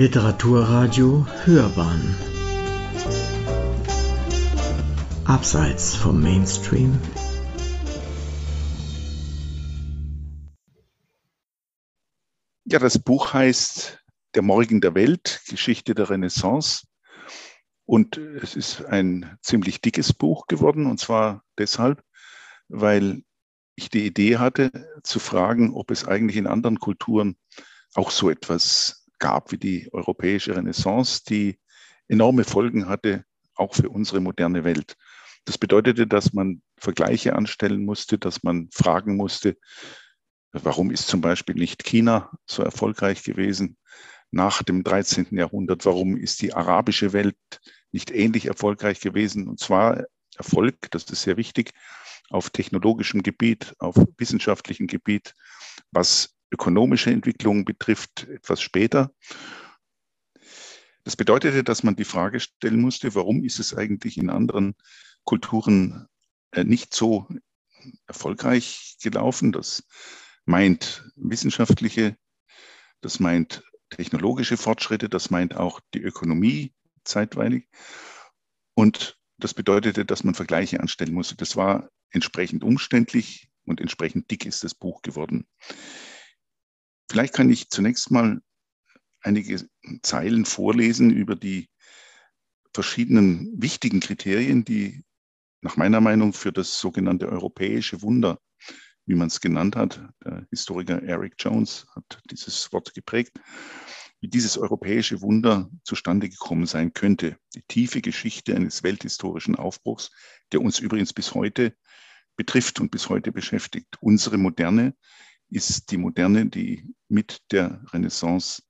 Literaturradio Hörbahn Abseits vom Mainstream Ja, das Buch heißt Der Morgen der Welt, Geschichte der Renaissance. Und es ist ein ziemlich dickes Buch geworden, und zwar deshalb, weil ich die Idee hatte, zu fragen, ob es eigentlich in anderen Kulturen auch so etwas gab wie die europäische Renaissance, die enorme Folgen hatte, auch für unsere moderne Welt. Das bedeutete, dass man Vergleiche anstellen musste, dass man fragen musste, warum ist zum Beispiel nicht China so erfolgreich gewesen nach dem 13. Jahrhundert? Warum ist die arabische Welt nicht ähnlich erfolgreich gewesen? Und zwar Erfolg, das ist sehr wichtig, auf technologischem Gebiet, auf wissenschaftlichem Gebiet, was ökonomische Entwicklung betrifft, etwas später. Das bedeutete, dass man die Frage stellen musste, warum ist es eigentlich in anderen Kulturen äh, nicht so erfolgreich gelaufen? Das meint wissenschaftliche, das meint technologische Fortschritte, das meint auch die Ökonomie zeitweilig. Und das bedeutete, dass man Vergleiche anstellen musste. Das war entsprechend umständlich und entsprechend dick ist das Buch geworden. Vielleicht kann ich zunächst mal einige Zeilen vorlesen über die verschiedenen wichtigen Kriterien, die nach meiner Meinung für das sogenannte europäische Wunder, wie man es genannt hat, der Historiker Eric Jones hat dieses Wort geprägt, wie dieses europäische Wunder zustande gekommen sein könnte. Die tiefe Geschichte eines welthistorischen Aufbruchs, der uns übrigens bis heute betrifft und bis heute beschäftigt. Unsere Moderne ist die Moderne, die mit der Renaissance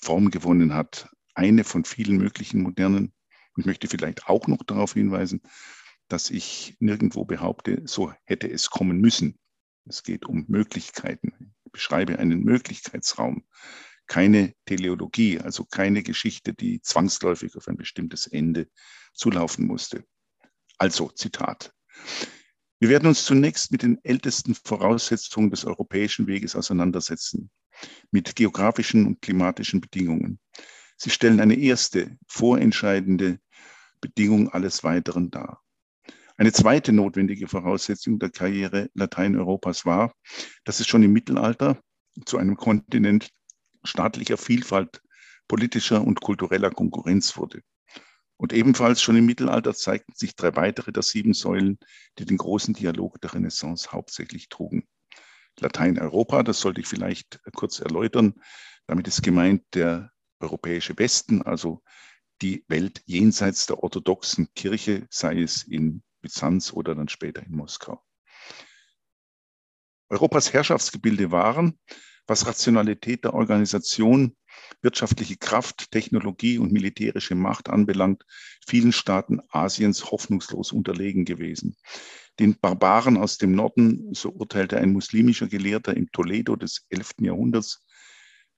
Form gewonnen hat. Eine von vielen möglichen Modernen. Ich möchte vielleicht auch noch darauf hinweisen, dass ich nirgendwo behaupte, so hätte es kommen müssen. Es geht um Möglichkeiten. Ich beschreibe einen Möglichkeitsraum keine Teleologie, also keine Geschichte, die zwangsläufig auf ein bestimmtes Ende zulaufen musste. Also, Zitat. Wir werden uns zunächst mit den ältesten Voraussetzungen des europäischen Weges auseinandersetzen, mit geografischen und klimatischen Bedingungen. Sie stellen eine erste, vorentscheidende Bedingung alles Weiteren dar. Eine zweite notwendige Voraussetzung der Karriere Lateineuropas war, dass es schon im Mittelalter zu einem Kontinent staatlicher Vielfalt, politischer und kultureller Konkurrenz wurde. Und ebenfalls schon im Mittelalter zeigten sich drei weitere der sieben Säulen, die den großen Dialog der Renaissance hauptsächlich trugen. Lateineuropa, das sollte ich vielleicht kurz erläutern. Damit ist gemeint der europäische Westen, also die Welt jenseits der orthodoxen Kirche, sei es in Byzanz oder dann später in Moskau. Europas Herrschaftsgebilde waren was Rationalität der Organisation, wirtschaftliche Kraft, Technologie und militärische Macht anbelangt, vielen Staaten Asiens hoffnungslos unterlegen gewesen. Den Barbaren aus dem Norden, so urteilte ein muslimischer Gelehrter im Toledo des 11. Jahrhunderts,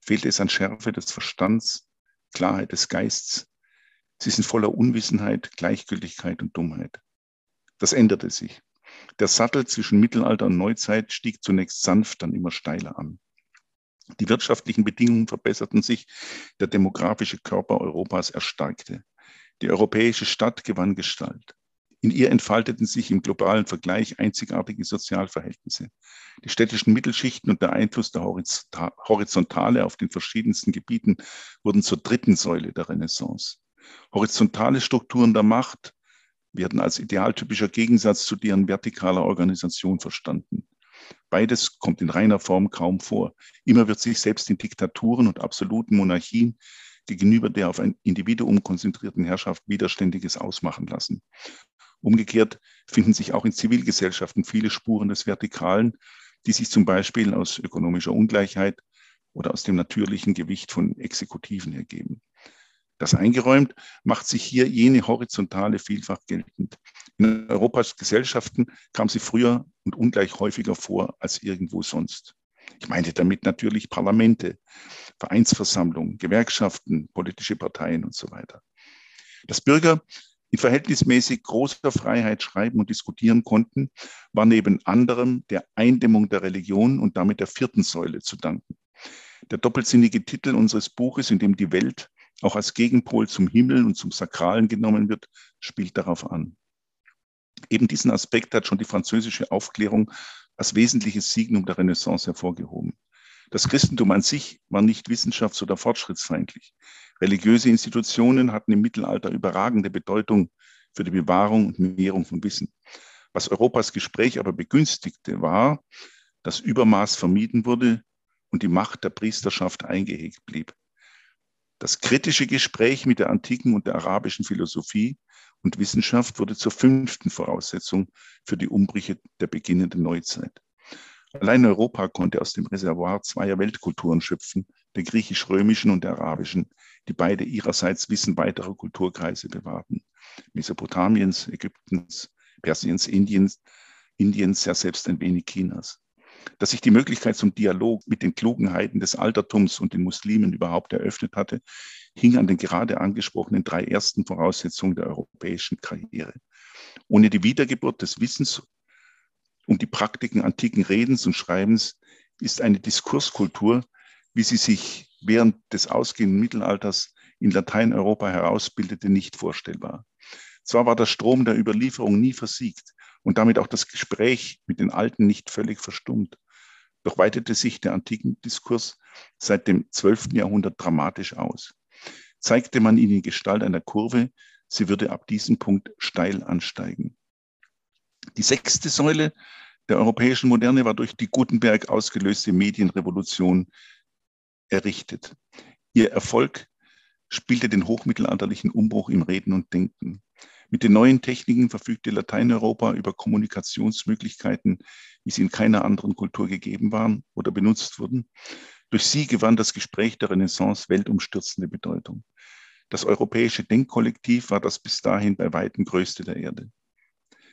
fehlte es an Schärfe des Verstands, Klarheit des Geistes. Sie sind voller Unwissenheit, Gleichgültigkeit und Dummheit. Das änderte sich. Der Sattel zwischen Mittelalter und Neuzeit stieg zunächst sanft, dann immer steiler an. Die wirtschaftlichen Bedingungen verbesserten sich, der demografische Körper Europas erstarkte. Die europäische Stadt gewann Gestalt. In ihr entfalteten sich im globalen Vergleich einzigartige Sozialverhältnisse. Die städtischen Mittelschichten und der Einfluss der Horizontale auf den verschiedensten Gebieten wurden zur dritten Säule der Renaissance. Horizontale Strukturen der Macht werden als idealtypischer Gegensatz zu deren vertikaler Organisation verstanden. Beides kommt in reiner Form kaum vor. Immer wird sich selbst in Diktaturen und absoluten Monarchien gegenüber der auf ein Individuum konzentrierten Herrschaft Widerständiges ausmachen lassen. Umgekehrt finden sich auch in Zivilgesellschaften viele Spuren des Vertikalen, die sich zum Beispiel aus ökonomischer Ungleichheit oder aus dem natürlichen Gewicht von Exekutiven ergeben. Das eingeräumt macht sich hier jene horizontale Vielfach geltend. In Europas Gesellschaften kam sie früher und ungleich häufiger vor als irgendwo sonst. Ich meinte damit natürlich Parlamente, Vereinsversammlungen, Gewerkschaften, politische Parteien und so weiter. Dass Bürger in verhältnismäßig großer Freiheit schreiben und diskutieren konnten, war neben anderem der Eindämmung der Religion und damit der vierten Säule zu danken. Der doppelsinnige Titel unseres Buches, in dem die Welt auch als Gegenpol zum Himmel und zum Sakralen genommen wird, spielt darauf an. Eben diesen Aspekt hat schon die französische Aufklärung als wesentliches Signum der Renaissance hervorgehoben. Das Christentum an sich war nicht wissenschafts- oder fortschrittsfeindlich. Religiöse Institutionen hatten im Mittelalter überragende Bedeutung für die Bewahrung und Mehrung von Wissen. Was Europas Gespräch aber begünstigte, war, dass Übermaß vermieden wurde und die Macht der Priesterschaft eingehegt blieb. Das kritische Gespräch mit der antiken und der arabischen Philosophie und Wissenschaft wurde zur fünften Voraussetzung für die Umbrüche der beginnenden Neuzeit. Allein Europa konnte aus dem Reservoir zweier Weltkulturen schöpfen, der griechisch-römischen und der arabischen, die beide ihrerseits Wissen weiterer Kulturkreise bewahrten. Mesopotamiens, Ägyptens, Persiens, Indiens, Indiens, ja selbst ein wenig Chinas. Dass sich die Möglichkeit zum Dialog mit den klugen Heiden des Altertums und den Muslimen überhaupt eröffnet hatte, hing an den gerade angesprochenen drei ersten Voraussetzungen der europäischen Karriere. Ohne die Wiedergeburt des Wissens um die Praktiken antiken Redens und Schreibens ist eine Diskurskultur, wie sie sich während des ausgehenden Mittelalters in Lateineuropa herausbildete, nicht vorstellbar. Zwar war der Strom der Überlieferung nie versiegt und damit auch das Gespräch mit den Alten nicht völlig verstummt, doch weitete sich der antiken Diskurs seit dem 12. Jahrhundert dramatisch aus zeigte man ihnen die Gestalt einer Kurve, sie würde ab diesem Punkt steil ansteigen. Die sechste Säule der europäischen Moderne war durch die Gutenberg ausgelöste Medienrevolution errichtet. Ihr Erfolg spielte den hochmittelalterlichen Umbruch im Reden und Denken. Mit den neuen Techniken verfügte Lateineuropa über Kommunikationsmöglichkeiten, wie sie in keiner anderen Kultur gegeben waren oder benutzt wurden. Durch sie gewann das Gespräch der Renaissance weltumstürzende Bedeutung. Das europäische Denkkollektiv war das bis dahin bei weitem größte der Erde.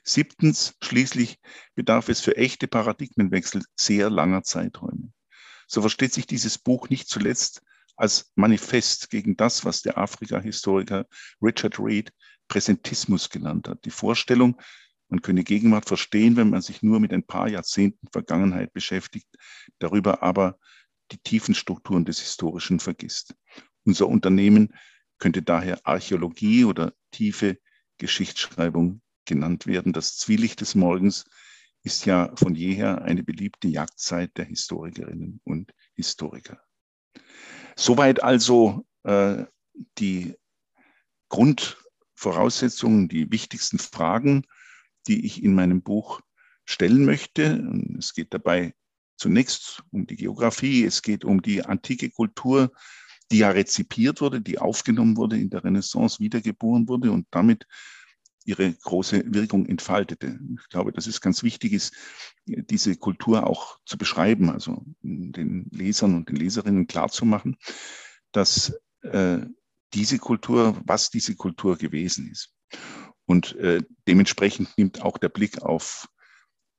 Siebtens, schließlich bedarf es für echte Paradigmenwechsel sehr langer Zeiträume. So versteht sich dieses Buch nicht zuletzt als Manifest gegen das, was der Afrika-Historiker Richard Reed Präsentismus genannt hat. Die Vorstellung, man könne Gegenwart verstehen, wenn man sich nur mit ein paar Jahrzehnten Vergangenheit beschäftigt, darüber aber die tiefen Strukturen des Historischen vergisst. Unser Unternehmen könnte daher Archäologie oder tiefe Geschichtsschreibung genannt werden. Das Zwielicht des Morgens ist ja von jeher eine beliebte Jagdzeit der Historikerinnen und Historiker. Soweit also äh, die Grundvoraussetzungen, die wichtigsten Fragen, die ich in meinem Buch stellen möchte. Es geht dabei zunächst um die Geografie, es geht um die antike Kultur, die ja rezipiert wurde, die aufgenommen wurde, in der Renaissance wiedergeboren wurde und damit ihre große Wirkung entfaltete. Ich glaube, dass es ganz wichtig ist, diese Kultur auch zu beschreiben, also den Lesern und den Leserinnen klarzumachen, dass äh, diese Kultur, was diese Kultur gewesen ist. Und äh, dementsprechend nimmt auch der Blick auf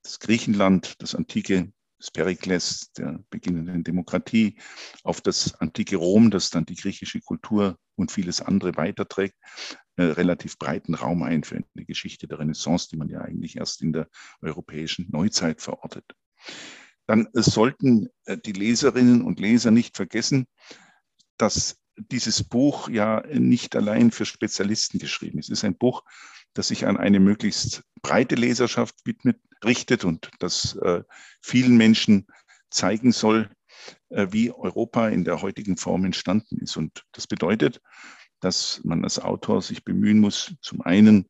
das Griechenland, das antike des Perikles, der beginnenden Demokratie, auf das antike Rom, das dann die griechische Kultur und vieles andere weiterträgt, äh, relativ breiten Raum ein für eine Geschichte der Renaissance, die man ja eigentlich erst in der europäischen Neuzeit verortet. Dann sollten äh, die Leserinnen und Leser nicht vergessen, dass dieses Buch ja nicht allein für Spezialisten geschrieben ist. Es ist ein Buch, das sich an eine möglichst breite Leserschaft widmet, richtet und das äh, vielen Menschen zeigen soll, äh, wie Europa in der heutigen Form entstanden ist. Und das bedeutet, dass man als Autor sich bemühen muss, zum einen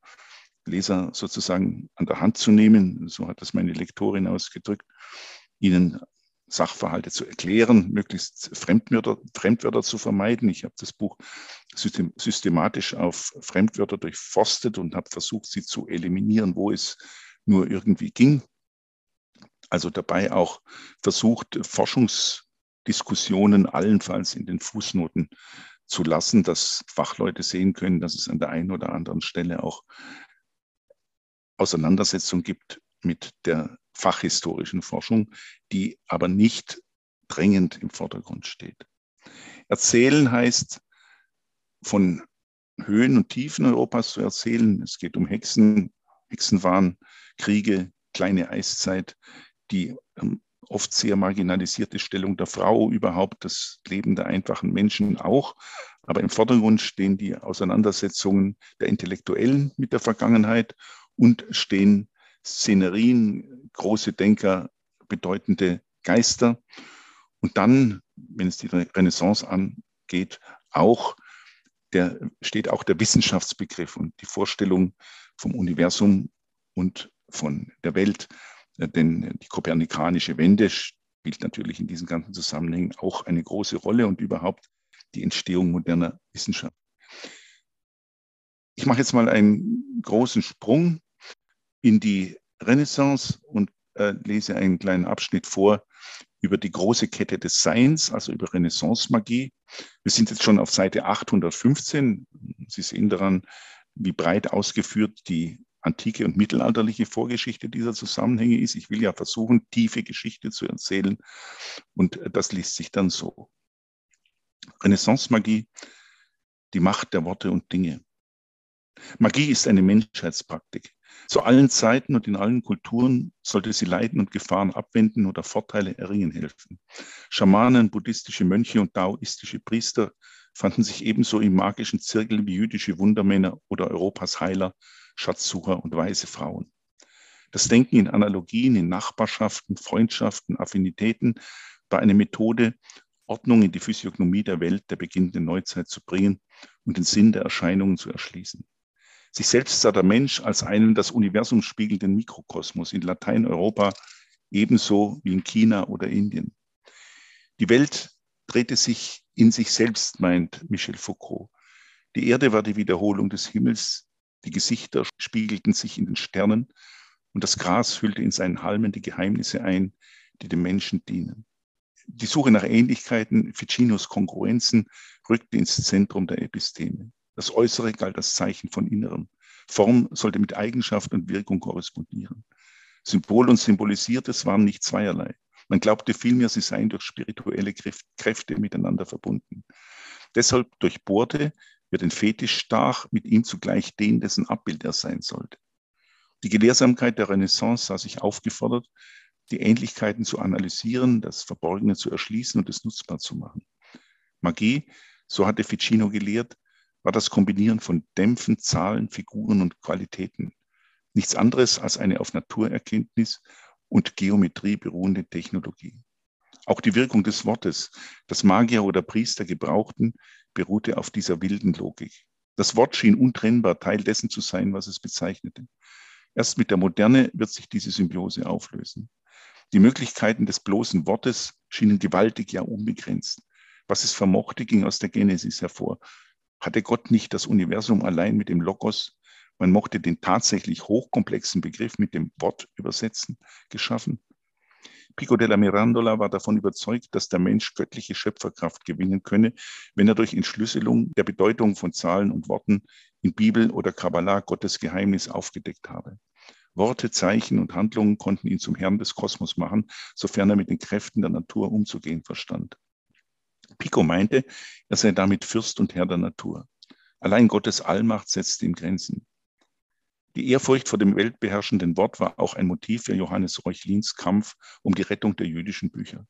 Leser sozusagen an der Hand zu nehmen, so hat das meine Lektorin ausgedrückt, ihnen Sachverhalte zu erklären, möglichst Fremdwörter, Fremdwörter zu vermeiden. Ich habe das Buch systematisch auf Fremdwörter durchforstet und habe versucht, sie zu eliminieren, wo es nur irgendwie ging. Also dabei auch versucht, Forschungsdiskussionen allenfalls in den Fußnoten zu lassen, dass Fachleute sehen können, dass es an der einen oder anderen Stelle auch Auseinandersetzung gibt mit der fachhistorischen Forschung, die aber nicht drängend im Vordergrund steht. Erzählen heißt, von Höhen und Tiefen Europas zu erzählen. Es geht um Hexen, Hexenwahn, Kriege, kleine Eiszeit, die ähm, oft sehr marginalisierte Stellung der Frau, überhaupt das Leben der einfachen Menschen auch. Aber im Vordergrund stehen die Auseinandersetzungen der Intellektuellen mit der Vergangenheit und stehen Szenerien, große Denker, bedeutende Geister. Und dann, wenn es die Renaissance angeht, auch der, steht auch der Wissenschaftsbegriff und die Vorstellung vom Universum und von der Welt. Denn die kopernikanische Wende spielt natürlich in diesen ganzen Zusammenhängen auch eine große Rolle und überhaupt die Entstehung moderner Wissenschaft. Ich mache jetzt mal einen großen Sprung in die Renaissance und äh, lese einen kleinen Abschnitt vor über die große Kette des Seins, also über Renaissance-Magie. Wir sind jetzt schon auf Seite 815. Sie sehen daran, wie breit ausgeführt die antike und mittelalterliche Vorgeschichte dieser Zusammenhänge ist. Ich will ja versuchen, tiefe Geschichte zu erzählen und das liest sich dann so. Renaissance-Magie, die Macht der Worte und Dinge. Magie ist eine Menschheitspraktik. Zu allen Zeiten und in allen Kulturen sollte sie Leiden und Gefahren abwenden oder Vorteile erringen helfen. Schamanen, buddhistische Mönche und daoistische Priester fanden sich ebenso im magischen Zirkel wie jüdische Wundermänner oder Europas Heiler, Schatzsucher und weise Frauen. Das Denken in Analogien, in Nachbarschaften, Freundschaften, Affinitäten war eine Methode, Ordnung in die Physiognomie der Welt der beginnenden Neuzeit zu bringen und den Sinn der Erscheinungen zu erschließen. Sich selbst sah der Mensch als einen das Universum spiegelnden Mikrokosmos in Lateineuropa ebenso wie in China oder Indien. Die Welt drehte sich in sich selbst, meint Michel Foucault. Die Erde war die Wiederholung des Himmels, die Gesichter spiegelten sich in den Sternen und das Gras hüllte in seinen Halmen die Geheimnisse ein, die dem Menschen dienen. Die Suche nach Ähnlichkeiten, Ficinos Kongruenzen, rückte ins Zentrum der Episteme. Das Äußere galt als Zeichen von Innerem. Form sollte mit Eigenschaft und Wirkung korrespondieren. Symbol und Symbolisiertes waren nicht zweierlei. Man glaubte vielmehr, sie seien durch spirituelle Kräfte miteinander verbunden. Deshalb durchbohrte, wer den Fetisch stach, mit ihm zugleich den, dessen Abbild er sein sollte. Die Gelehrsamkeit der Renaissance sah sich aufgefordert, die Ähnlichkeiten zu analysieren, das Verborgene zu erschließen und es nutzbar zu machen. Magie, so hatte Ficino gelehrt, war das Kombinieren von Dämpfen, Zahlen, Figuren und Qualitäten. Nichts anderes als eine auf Naturerkenntnis und Geometrie beruhende Technologie. Auch die Wirkung des Wortes, das Magier oder Priester gebrauchten, beruhte auf dieser wilden Logik. Das Wort schien untrennbar Teil dessen zu sein, was es bezeichnete. Erst mit der Moderne wird sich diese Symbiose auflösen. Die Möglichkeiten des bloßen Wortes schienen gewaltig, ja unbegrenzt. Was es vermochte, ging aus der Genesis hervor. Hatte Gott nicht das Universum allein mit dem Logos, man mochte den tatsächlich hochkomplexen Begriff mit dem Wort übersetzen, geschaffen? Pico della Mirandola war davon überzeugt, dass der Mensch göttliche Schöpferkraft gewinnen könne, wenn er durch Entschlüsselung der Bedeutung von Zahlen und Worten in Bibel oder Kabbalah Gottes Geheimnis aufgedeckt habe. Worte, Zeichen und Handlungen konnten ihn zum Herrn des Kosmos machen, sofern er mit den Kräften der Natur umzugehen verstand. Pico meinte, er sei damit Fürst und Herr der Natur. Allein Gottes Allmacht setzte ihm Grenzen. Die Ehrfurcht vor dem weltbeherrschenden Wort war auch ein Motiv für Johannes Reuchlins Kampf um die Rettung der jüdischen Bücher.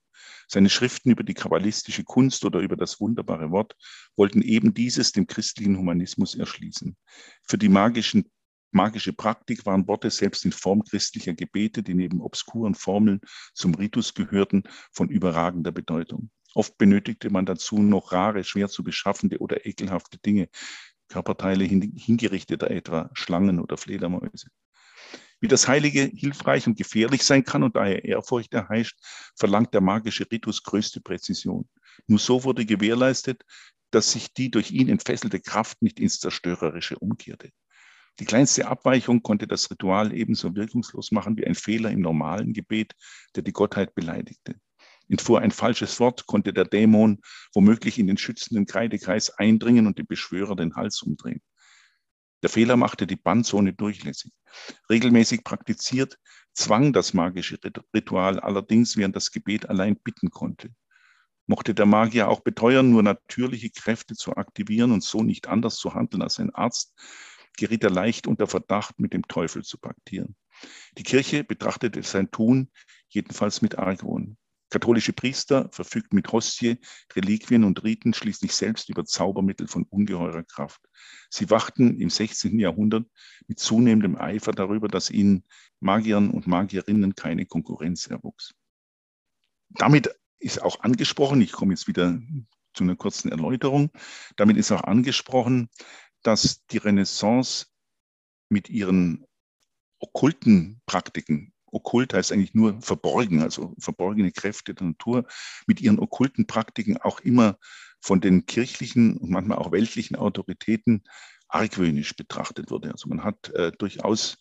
Seine Schriften über die kabbalistische Kunst oder über das wunderbare Wort wollten eben dieses dem christlichen Humanismus erschließen. Für die magischen magische Praktik waren Worte selbst in Form christlicher Gebete, die neben obskuren Formeln zum Ritus gehörten, von überragender Bedeutung. Oft benötigte man dazu noch rare, schwer zu beschaffende oder ekelhafte Dinge, Körperteile hingerichteter etwa Schlangen oder Fledermäuse. Wie das Heilige hilfreich und gefährlich sein kann und daher Ehrfurcht erheischt, verlangt der magische Ritus größte Präzision. Nur so wurde gewährleistet, dass sich die durch ihn entfesselte Kraft nicht ins Zerstörerische umkehrte. Die kleinste Abweichung konnte das Ritual ebenso wirkungslos machen wie ein Fehler im normalen Gebet, der die Gottheit beleidigte. Entfuhr ein falsches Wort, konnte der Dämon womöglich in den schützenden Kreidekreis eindringen und dem Beschwörer den Hals umdrehen. Der Fehler machte die Bandzone durchlässig. Regelmäßig praktiziert zwang das magische Ritual allerdings, während das Gebet allein bitten konnte. Mochte der Magier auch beteuern, nur natürliche Kräfte zu aktivieren und so nicht anders zu handeln als ein Arzt, geriet er leicht unter Verdacht, mit dem Teufel zu paktieren. Die Kirche betrachtete sein Tun jedenfalls mit Argwohn. Katholische Priester verfügten mit Hostie, Reliquien und Riten schließlich selbst über Zaubermittel von ungeheurer Kraft. Sie wachten im 16. Jahrhundert mit zunehmendem Eifer darüber, dass ihnen Magiern und Magierinnen keine Konkurrenz erwuchs. Damit ist auch angesprochen, ich komme jetzt wieder zu einer kurzen Erläuterung, damit ist auch angesprochen, dass die Renaissance mit ihren okkulten Praktiken okkult heißt eigentlich nur verborgen, also verborgene Kräfte der Natur, mit ihren okkulten Praktiken auch immer von den kirchlichen und manchmal auch weltlichen Autoritäten argwöhnisch betrachtet wurde. Also man hat äh, durchaus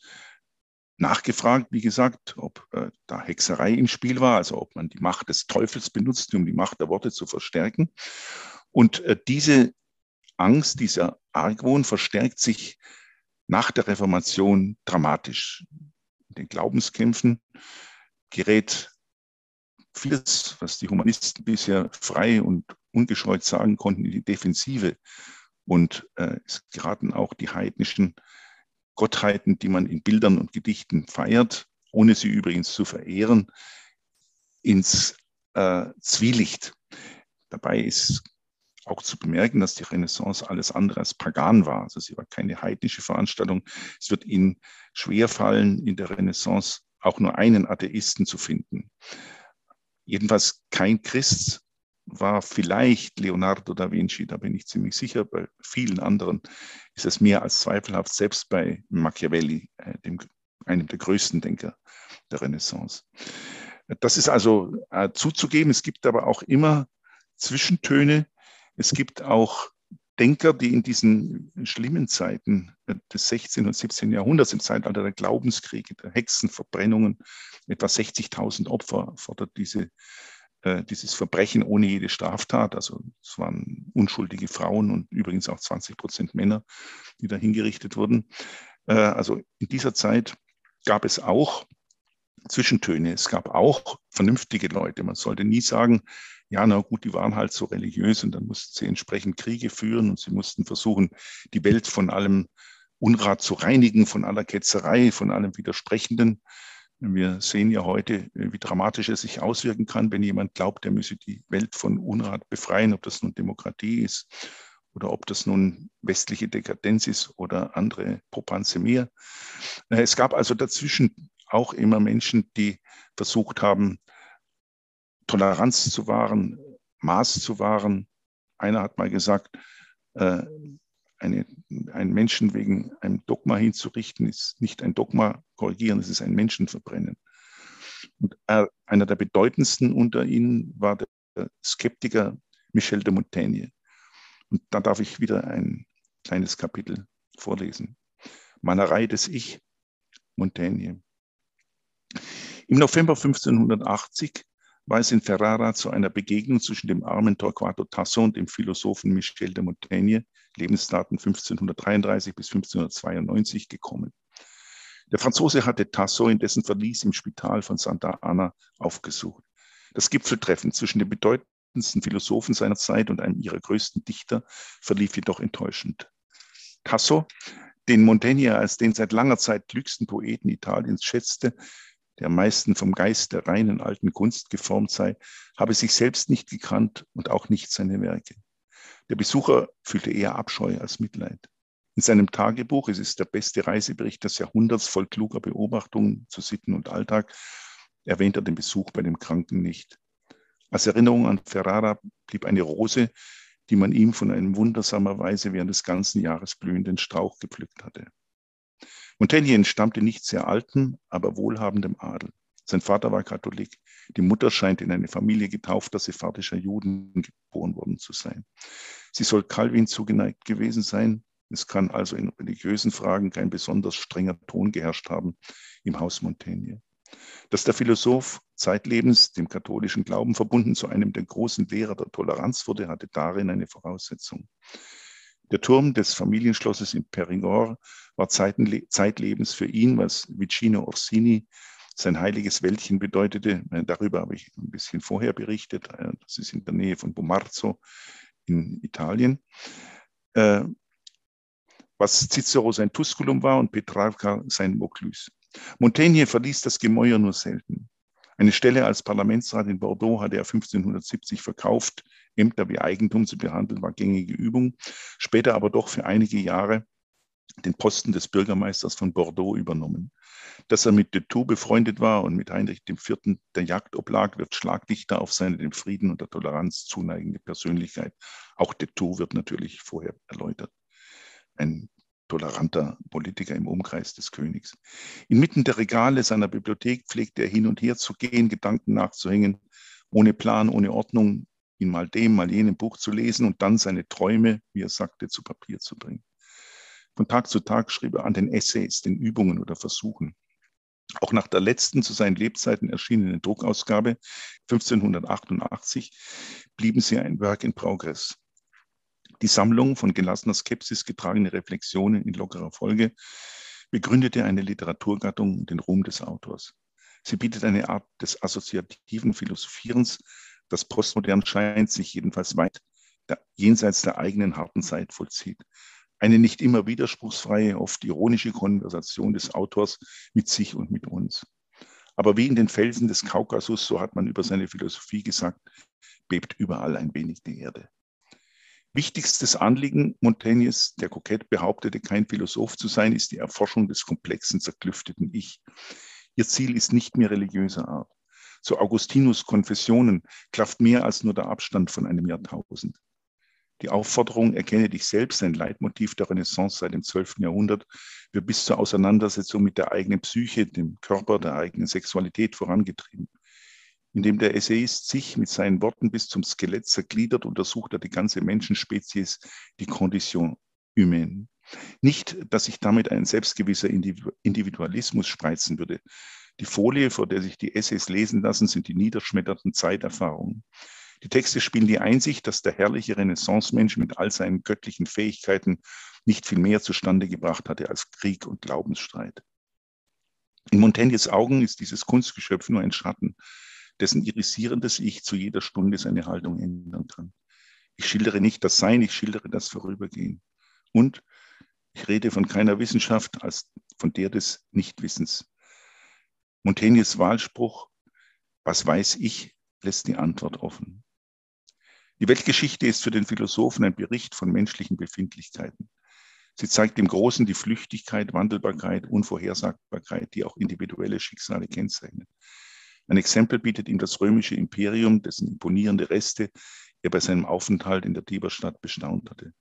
nachgefragt, wie gesagt, ob äh, da Hexerei im Spiel war, also ob man die Macht des Teufels benutzt, um die Macht der Worte zu verstärken. Und äh, diese Angst, dieser Argwohn verstärkt sich nach der Reformation dramatisch den Glaubenskämpfen gerät vieles, was die Humanisten bisher frei und ungescheut sagen konnten, in die Defensive. Und äh, es geraten auch die heidnischen Gottheiten, die man in Bildern und Gedichten feiert, ohne sie übrigens zu verehren, ins äh, Zwielicht. Dabei ist auch zu bemerken, dass die Renaissance alles andere als pagan war. Also sie war keine heidnische Veranstaltung. Es wird Ihnen schwerfallen, in der Renaissance auch nur einen Atheisten zu finden. Jedenfalls kein Christ war vielleicht Leonardo da Vinci, da bin ich ziemlich sicher. Bei vielen anderen ist es mehr als zweifelhaft, selbst bei Machiavelli, äh, dem, einem der größten Denker der Renaissance. Das ist also äh, zuzugeben. Es gibt aber auch immer Zwischentöne, es gibt auch Denker, die in diesen schlimmen Zeiten des 16. und 17. Jahrhunderts, im Zeitalter der Glaubenskriege, der Hexenverbrennungen, etwa 60.000 Opfer fordert diese, äh, dieses Verbrechen ohne jede Straftat. Also es waren unschuldige Frauen und übrigens auch 20 Prozent Männer, die da hingerichtet wurden. Äh, also in dieser Zeit gab es auch Zwischentöne. Es gab auch vernünftige Leute. Man sollte nie sagen, ja, na gut, die waren halt so religiös und dann mussten sie entsprechend Kriege führen und sie mussten versuchen, die Welt von allem Unrat zu reinigen, von aller Ketzerei, von allem Widersprechenden. Wir sehen ja heute, wie dramatisch es sich auswirken kann, wenn jemand glaubt, er müsse die Welt von Unrat befreien, ob das nun Demokratie ist oder ob das nun westliche Dekadenz ist oder andere Propanze mehr. Es gab also dazwischen auch immer Menschen, die versucht haben, Toleranz zu wahren, Maß zu wahren. Einer hat mal gesagt, äh, eine, einen Menschen wegen einem Dogma hinzurichten, ist nicht ein Dogma korrigieren, es ist ein Menschen verbrennen. Und einer der bedeutendsten unter ihnen war der Skeptiker Michel de Montaigne. Und da darf ich wieder ein kleines Kapitel vorlesen. Malerei des Ich, Montaigne. Im November 1580 war es in Ferrara zu einer Begegnung zwischen dem armen Torquato Tasso und dem Philosophen Michel de Montaigne, Lebensdaten 1533 bis 1592, gekommen. Der Franzose hatte Tasso in dessen Verlies im Spital von Santa Ana aufgesucht. Das Gipfeltreffen zwischen den bedeutendsten Philosophen seiner Zeit und einem ihrer größten Dichter verlief jedoch enttäuschend. Tasso, den Montaigne als den seit langer Zeit klügsten Poeten Italiens schätzte, der am meisten vom Geist der reinen alten Kunst geformt sei, habe sich selbst nicht gekannt und auch nicht seine Werke. Der Besucher fühlte eher Abscheu als Mitleid. In seinem Tagebuch, es ist der beste Reisebericht des Jahrhunderts voll kluger Beobachtungen zu Sitten und Alltag, erwähnt er den Besuch bei dem Kranken nicht. Als Erinnerung an Ferrara blieb eine Rose, die man ihm von einem wundersamerweise während des ganzen Jahres blühenden Strauch gepflückt hatte. Montaigne entstammte nicht sehr altem, aber wohlhabendem Adel. Sein Vater war Katholik. Die Mutter scheint in eine Familie getaufter sephardischer Juden geboren worden zu sein. Sie soll Calvin zugeneigt gewesen sein. Es kann also in religiösen Fragen kein besonders strenger Ton geherrscht haben im Haus Montaigne. Dass der Philosoph zeitlebens dem katholischen Glauben verbunden zu einem der großen Lehrer der Toleranz wurde, hatte darin eine Voraussetzung. Der Turm des Familienschlosses in Perigord war zeitlebens für ihn, was Vicino Orsini sein heiliges Wäldchen bedeutete. Darüber habe ich ein bisschen vorher berichtet. Äh, das ist in der Nähe von Bomarzo in Italien. Äh, was Cicero sein Tusculum war und Petrarca sein Vaucluse. Montaigne verließ das Gemäuer nur selten. Eine Stelle als Parlamentsrat in Bordeaux hatte er 1570 verkauft. Ämter wie Eigentum zu behandeln war gängige Übung. Später aber doch für einige Jahre den Posten des Bürgermeisters von Bordeaux übernommen. Dass er mit de Thou befreundet war und mit Heinrich IV. der Jagd oblag, wird schlaglichter auf seine dem Frieden und der Toleranz zuneigende Persönlichkeit. Auch de Thou wird natürlich vorher erläutert. Ein toleranter Politiker im Umkreis des Königs. Inmitten der Regale seiner Bibliothek pflegte er hin und her zu gehen, Gedanken nachzuhängen, ohne Plan, ohne Ordnung, in mal dem, mal jenem Buch zu lesen und dann seine Träume, wie er sagte, zu Papier zu bringen. Von Tag zu Tag schrieb er an den Essays, den Übungen oder Versuchen. Auch nach der letzten zu seinen Lebzeiten erschienenen Druckausgabe 1588 blieben sie ein Work in Progress. Die Sammlung von gelassener Skepsis getragene Reflexionen in lockerer Folge begründete eine Literaturgattung und den Ruhm des Autors. Sie bietet eine Art des assoziativen Philosophierens, das postmodern scheint, sich jedenfalls weit jenseits der eigenen harten Zeit vollzieht eine nicht immer widerspruchsfreie, oft ironische Konversation des Autors mit sich und mit uns. Aber wie in den Felsen des Kaukasus, so hat man über seine Philosophie gesagt, bebt überall ein wenig die Erde. Wichtigstes Anliegen Montaignes, der kokett behauptete, kein Philosoph zu sein, ist die Erforschung des komplexen, zerklüfteten Ich. Ihr Ziel ist nicht mehr religiöser Art. Zu Augustinus Konfessionen klafft mehr als nur der Abstand von einem Jahrtausend. Die Aufforderung, erkenne dich selbst, ein Leitmotiv der Renaissance seit dem 12. Jahrhundert, wird bis zur Auseinandersetzung mit der eigenen Psyche, dem Körper, der eigenen Sexualität vorangetrieben. Indem der Essayist sich mit seinen Worten bis zum Skelett zergliedert, untersucht er die ganze Menschenspezies, die Condition humaine. Nicht, dass sich damit ein selbstgewisser Individualismus spreizen würde. Die Folie, vor der sich die Essays lesen lassen, sind die niederschmetternden Zeiterfahrungen. Die Texte spielen die Einsicht, dass der herrliche Renaissance-Mensch mit all seinen göttlichen Fähigkeiten nicht viel mehr zustande gebracht hatte als Krieg und Glaubensstreit. In Montaignes Augen ist dieses Kunstgeschöpf nur ein Schatten, dessen irisierendes Ich zu jeder Stunde seine Haltung ändern kann. Ich schildere nicht das Sein, ich schildere das Vorübergehen. Und ich rede von keiner Wissenschaft als von der des Nichtwissens. Montaignes Wahlspruch, was weiß ich, lässt die Antwort offen. Die Weltgeschichte ist für den Philosophen ein Bericht von menschlichen Befindlichkeiten. Sie zeigt dem Großen die Flüchtigkeit, Wandelbarkeit, Unvorhersagbarkeit, die auch individuelle Schicksale kennzeichnen. Ein Exempel bietet ihm das römische Imperium, dessen imponierende Reste er bei seinem Aufenthalt in der Tiberstadt bestaunt hatte.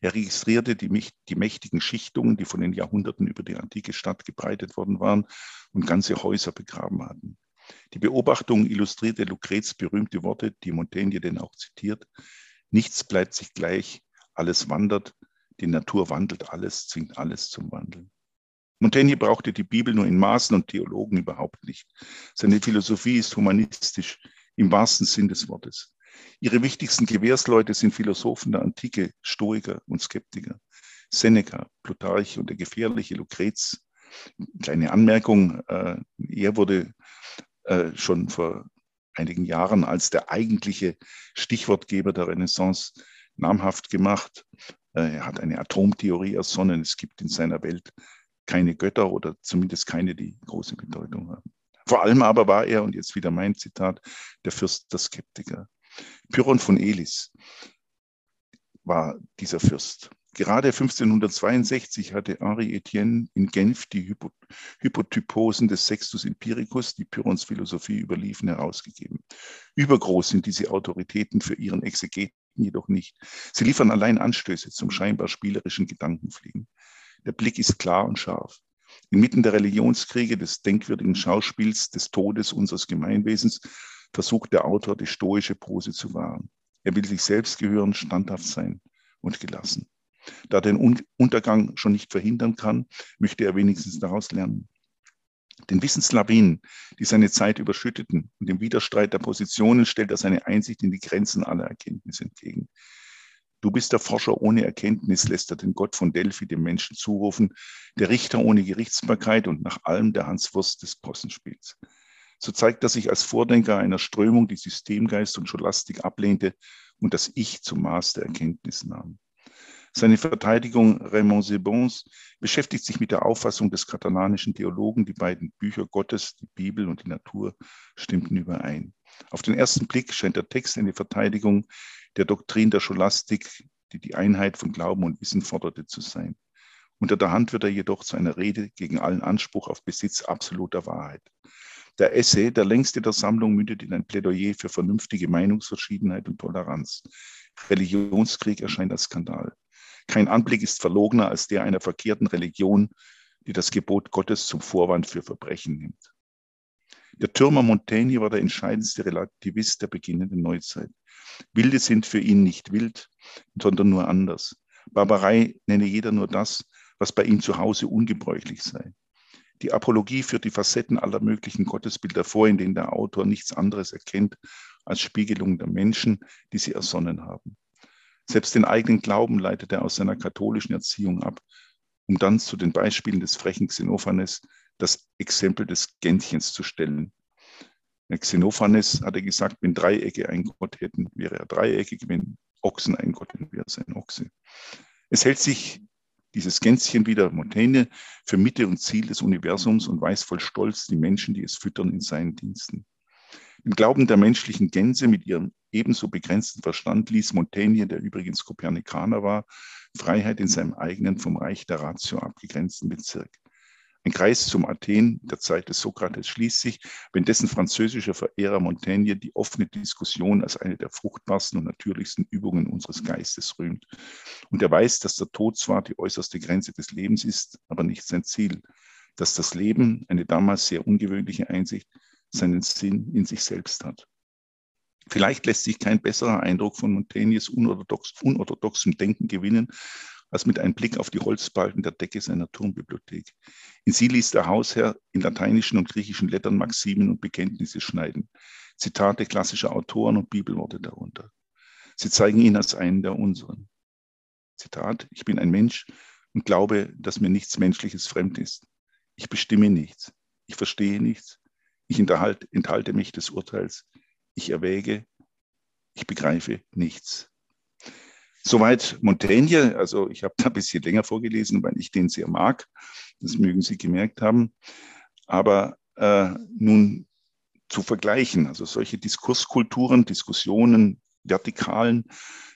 Er registrierte die, die, mächtigen Schichtungen, die von den Jahrhunderten über die antike Stadt gebreitet worden waren und ganze Häuser begraben hatten. Die Beobachtung illustrierte Lucrets berühmte Worte, die Montaigne denn auch zitiert. Nichts bleibt sich gleich, alles wandert, die Natur wandelt alles, zwingt alles zum Wandeln. Montaigne brauchte die Bibel nur in Maßen und Theologen überhaupt nicht. Seine Philosophie ist humanistisch im wahrsten Sinn des Wortes. Ihre wichtigsten Gewährsleute sind Philosophen der Antike, Stoiker und Skeptiker. Seneca, Plutarch und der gefährliche Lucrez. Kleine Anmerkung, äh, er wurde äh, schon vor einigen Jahren als der eigentliche Stichwortgeber der Renaissance namhaft gemacht. Äh, er hat eine Atomtheorie ersonnen. Es gibt in seiner Welt keine Götter oder zumindest keine, die große Bedeutung haben. Vor allem aber war er, und jetzt wieder mein Zitat, der Fürst der Skeptiker. Pyrrhon von Elis war dieser Fürst. Gerade 1562 hatte Henri Etienne in Genf die Hypo Hypotyposen des Sextus Empiricus, die Pyrrhons Philosophie überliefen, herausgegeben. Übergroß sind diese Autoritäten für ihren Exegeten jedoch nicht. Sie liefern allein Anstöße zum scheinbar spielerischen Gedankenfliegen. Der Blick ist klar und scharf. Inmitten der Religionskriege, des denkwürdigen Schauspiels, des Todes unseres Gemeinwesens versucht der Autor, die stoische Pose zu wahren. Er will sich selbst gehören, standhaft sein und gelassen. Da er den Untergang schon nicht verhindern kann, möchte er wenigstens daraus lernen. Den Wissenslawinen, die seine Zeit überschütteten und dem Widerstreit der Positionen stellt er seine Einsicht in die Grenzen aller Erkenntnis entgegen. Du bist der Forscher ohne Erkenntnis, lässt er den Gott von Delphi dem Menschen zurufen, der Richter ohne Gerichtsbarkeit und nach allem der Hanswurst des Possenspiels. So zeigt er sich als Vordenker einer Strömung, die Systemgeist und Scholastik ablehnte und das Ich zum Maß der Erkenntnis nahm. Seine Verteidigung Raymond Sebons beschäftigt sich mit der Auffassung des katalanischen Theologen, die beiden Bücher Gottes, die Bibel und die Natur, stimmten überein. Auf den ersten Blick scheint der Text eine Verteidigung der Doktrin der Scholastik, die die Einheit von Glauben und Wissen forderte, zu sein. Unter der Hand wird er jedoch zu einer Rede gegen allen Anspruch auf Besitz absoluter Wahrheit. Der Essay, der längste der Sammlung, mündet in ein Plädoyer für vernünftige Meinungsverschiedenheit und Toleranz. Religionskrieg erscheint als Skandal. Kein Anblick ist verlogener als der einer verkehrten Religion, die das Gebot Gottes zum Vorwand für Verbrechen nimmt. Der Türmer Montaigne war der entscheidendste Relativist der beginnenden Neuzeit. Wilde sind für ihn nicht wild, sondern nur anders. Barbarei nenne jeder nur das, was bei ihm zu Hause ungebräuchlich sei. Die Apologie führt die Facetten aller möglichen Gottesbilder vor, in denen der Autor nichts anderes erkennt als Spiegelung der Menschen, die sie ersonnen haben. Selbst den eigenen Glauben leitet er aus seiner katholischen Erziehung ab, um dann zu den Beispielen des frechen Xenophanes das Exempel des Gäntchens zu stellen. Xenophanes hatte gesagt, wenn Dreiecke ein Gott hätten, wäre er dreieckig, wenn Ochsen ein Gott hätten, wäre es ein Ochse. Es hält sich dieses Gänschen wieder Montaigne für Mitte und Ziel des Universums und weiß voll Stolz die Menschen, die es füttern, in seinen Diensten. Im Glauben der menschlichen Gänse mit ihrem ebenso begrenzten Verstand ließ Montaigne, der übrigens Kopernikaner war, Freiheit in seinem eigenen vom Reich der Ratio abgegrenzten Bezirk. Ein Kreis zum Athen der Zeit des Sokrates schließt sich, wenn dessen französischer Verehrer Montaigne die offene Diskussion als eine der fruchtbarsten und natürlichsten Übungen unseres Geistes rühmt. Und er weiß, dass der Tod zwar die äußerste Grenze des Lebens ist, aber nicht sein Ziel, dass das Leben, eine damals sehr ungewöhnliche Einsicht, seinen Sinn in sich selbst hat. Vielleicht lässt sich kein besserer Eindruck von Montaignes unorthodox, unorthodoxem Denken gewinnen, als mit einem Blick auf die Holzbalken der Decke seiner Turmbibliothek. In sie ließ der Hausherr in lateinischen und griechischen Lettern Maximen und Bekenntnisse schneiden, Zitate klassischer Autoren und Bibelworte darunter. Sie zeigen ihn als einen der unseren. Zitat, ich bin ein Mensch und glaube, dass mir nichts Menschliches fremd ist. Ich bestimme nichts. Ich verstehe nichts. Ich enthalte, enthalte mich des Urteils. Ich erwäge. Ich begreife nichts. Soweit Montaigne. Also ich habe da ein bisschen länger vorgelesen, weil ich den sehr mag. Das mögen Sie gemerkt haben. Aber äh, nun zu vergleichen, also solche Diskurskulturen, Diskussionen, Vertikalen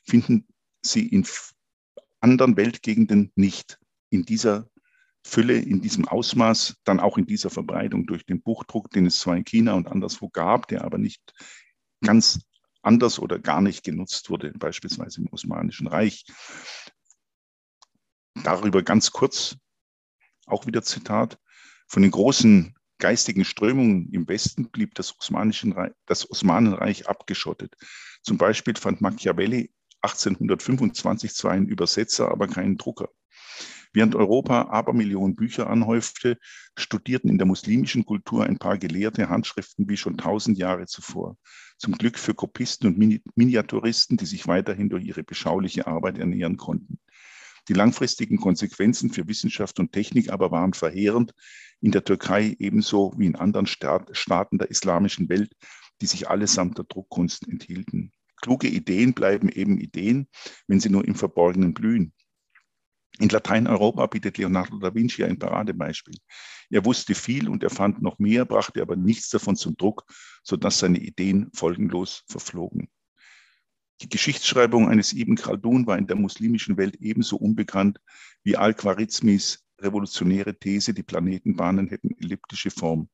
finden Sie in anderen Weltgegenden nicht in dieser Fülle, in diesem Ausmaß, dann auch in dieser Verbreitung durch den Buchdruck, den es zwar in China und anderswo gab, der aber nicht ganz anders oder gar nicht genutzt wurde, beispielsweise im Osmanischen Reich. Darüber ganz kurz, auch wieder Zitat, von den großen geistigen Strömungen im Westen blieb das, Osmanische, das Osmanenreich abgeschottet. Zum Beispiel fand Machiavelli 1825 zwar einen Übersetzer, aber keinen Drucker. Während Europa Abermillionen Bücher anhäufte, studierten in der muslimischen Kultur ein paar Gelehrte Handschriften wie schon tausend Jahre zuvor. Zum Glück für Kopisten und Miniaturisten, die sich weiterhin durch ihre beschauliche Arbeit ernähren konnten. Die langfristigen Konsequenzen für Wissenschaft und Technik aber waren verheerend, in der Türkei ebenso wie in anderen Staaten der islamischen Welt, die sich allesamt der Druckkunst enthielten. Kluge Ideen bleiben eben Ideen, wenn sie nur im Verborgenen blühen. In Lateineuropa bietet Leonardo da Vinci ein Paradebeispiel. Er wusste viel und er fand noch mehr, brachte aber nichts davon zum Druck, sodass seine Ideen folgenlos verflogen. Die Geschichtsschreibung eines Ibn Khaldun war in der muslimischen Welt ebenso unbekannt wie Al-Khwarizmis revolutionäre These, die Planetenbahnen hätten elliptische Form.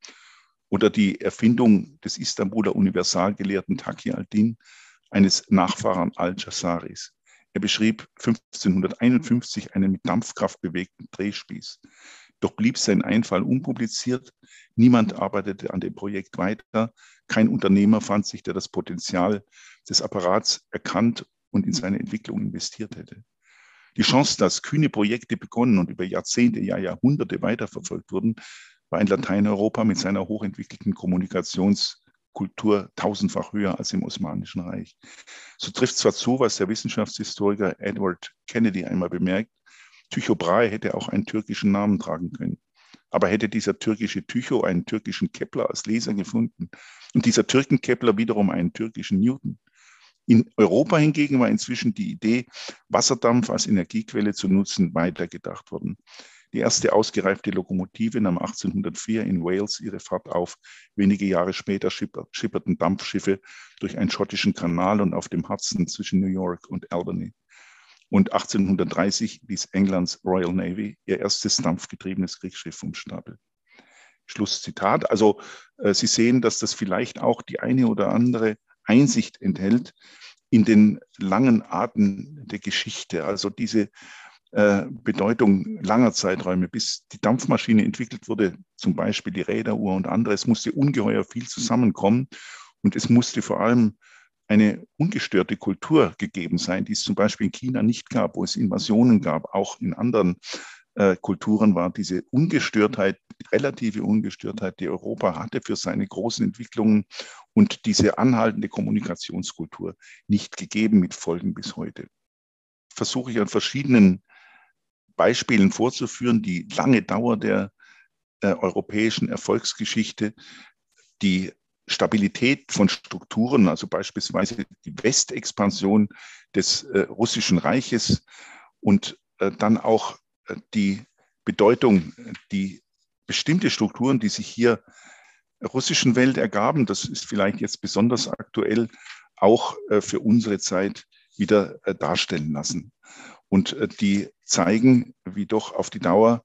Oder die Erfindung des Istanbuler Universalgelehrten Taqi al-Din, eines Nachfahren al-Jazaris. Er beschrieb 1551 einen mit Dampfkraft bewegten Drehspieß. Doch blieb sein Einfall unpubliziert. Niemand arbeitete an dem Projekt weiter. Kein Unternehmer fand sich, der das Potenzial des Apparats erkannt und in seine Entwicklung investiert hätte. Die Chance, dass kühne Projekte begonnen und über Jahrzehnte, ja Jahrhunderte weiterverfolgt wurden, war in Lateineuropa mit seiner hochentwickelten Kommunikations- Kultur tausendfach höher als im Osmanischen Reich. So trifft zwar zu, was der Wissenschaftshistoriker Edward Kennedy einmal bemerkt, Tycho Brahe hätte auch einen türkischen Namen tragen können. Aber hätte dieser türkische Tycho einen türkischen Kepler als Leser gefunden und dieser Türken-Kepler wiederum einen türkischen Newton? In Europa hingegen war inzwischen die Idee, Wasserdampf als Energiequelle zu nutzen, weitergedacht worden. Die erste ausgereifte Lokomotive nahm 1804 in Wales ihre Fahrt auf. Wenige Jahre später schipperten Dampfschiffe durch einen schottischen Kanal und auf dem Hudson zwischen New York und Albany. Und 1830 ließ Englands Royal Navy ihr erstes dampfgetriebenes Kriegsschiff vom Stapel. Schlusszitat. Also äh, Sie sehen, dass das vielleicht auch die eine oder andere Einsicht enthält in den langen Arten der Geschichte. Also diese äh, Bedeutung langer Zeiträume, bis die Dampfmaschine entwickelt wurde, zum Beispiel die Räderuhr und anderes, musste ungeheuer viel zusammenkommen und es musste vor allem eine ungestörte Kultur gegeben sein, die es zum Beispiel in China nicht gab, wo es Invasionen gab. Auch in anderen äh, Kulturen war diese Ungestörtheit, relative Ungestörtheit, die Europa hatte für seine großen Entwicklungen und diese anhaltende Kommunikationskultur nicht gegeben mit Folgen bis heute. Versuche ich an verschiedenen Beispielen vorzuführen, die lange Dauer der äh, europäischen Erfolgsgeschichte, die Stabilität von Strukturen, also beispielsweise die Westexpansion des äh, russischen Reiches und äh, dann auch äh, die Bedeutung, die bestimmte Strukturen, die sich hier russischen Welt ergaben, das ist vielleicht jetzt besonders aktuell, auch äh, für unsere Zeit wieder äh, darstellen lassen. Und die zeigen, wie doch auf die Dauer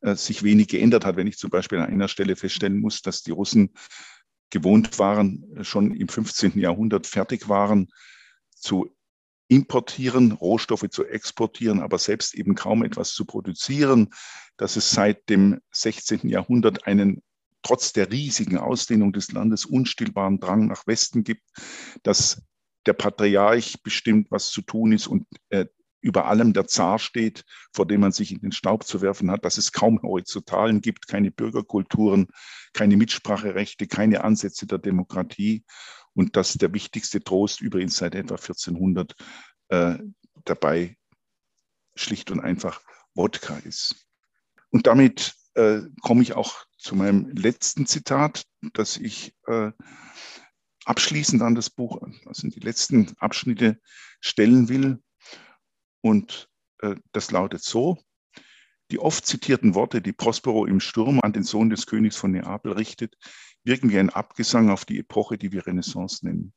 äh, sich wenig geändert hat. Wenn ich zum Beispiel an einer Stelle feststellen muss, dass die Russen gewohnt waren, schon im 15. Jahrhundert fertig waren, zu importieren, Rohstoffe zu exportieren, aber selbst eben kaum etwas zu produzieren, dass es seit dem 16. Jahrhundert einen trotz der riesigen Ausdehnung des Landes unstillbaren Drang nach Westen gibt, dass der Patriarch bestimmt, was zu tun ist und äh, über allem der Zar steht, vor dem man sich in den Staub zu werfen hat, dass es kaum Horizontalen gibt, keine Bürgerkulturen, keine Mitspracherechte, keine Ansätze der Demokratie und dass der wichtigste Trost übrigens seit etwa 1400 äh, dabei schlicht und einfach Wodka ist. Und damit äh, komme ich auch zu meinem letzten Zitat, das ich äh, abschließend an das Buch, also die letzten Abschnitte stellen will. Und äh, das lautet so, die oft zitierten Worte, die Prospero im Sturm an den Sohn des Königs von Neapel richtet, wirken wie ein Abgesang auf die Epoche, die wir Renaissance nennen.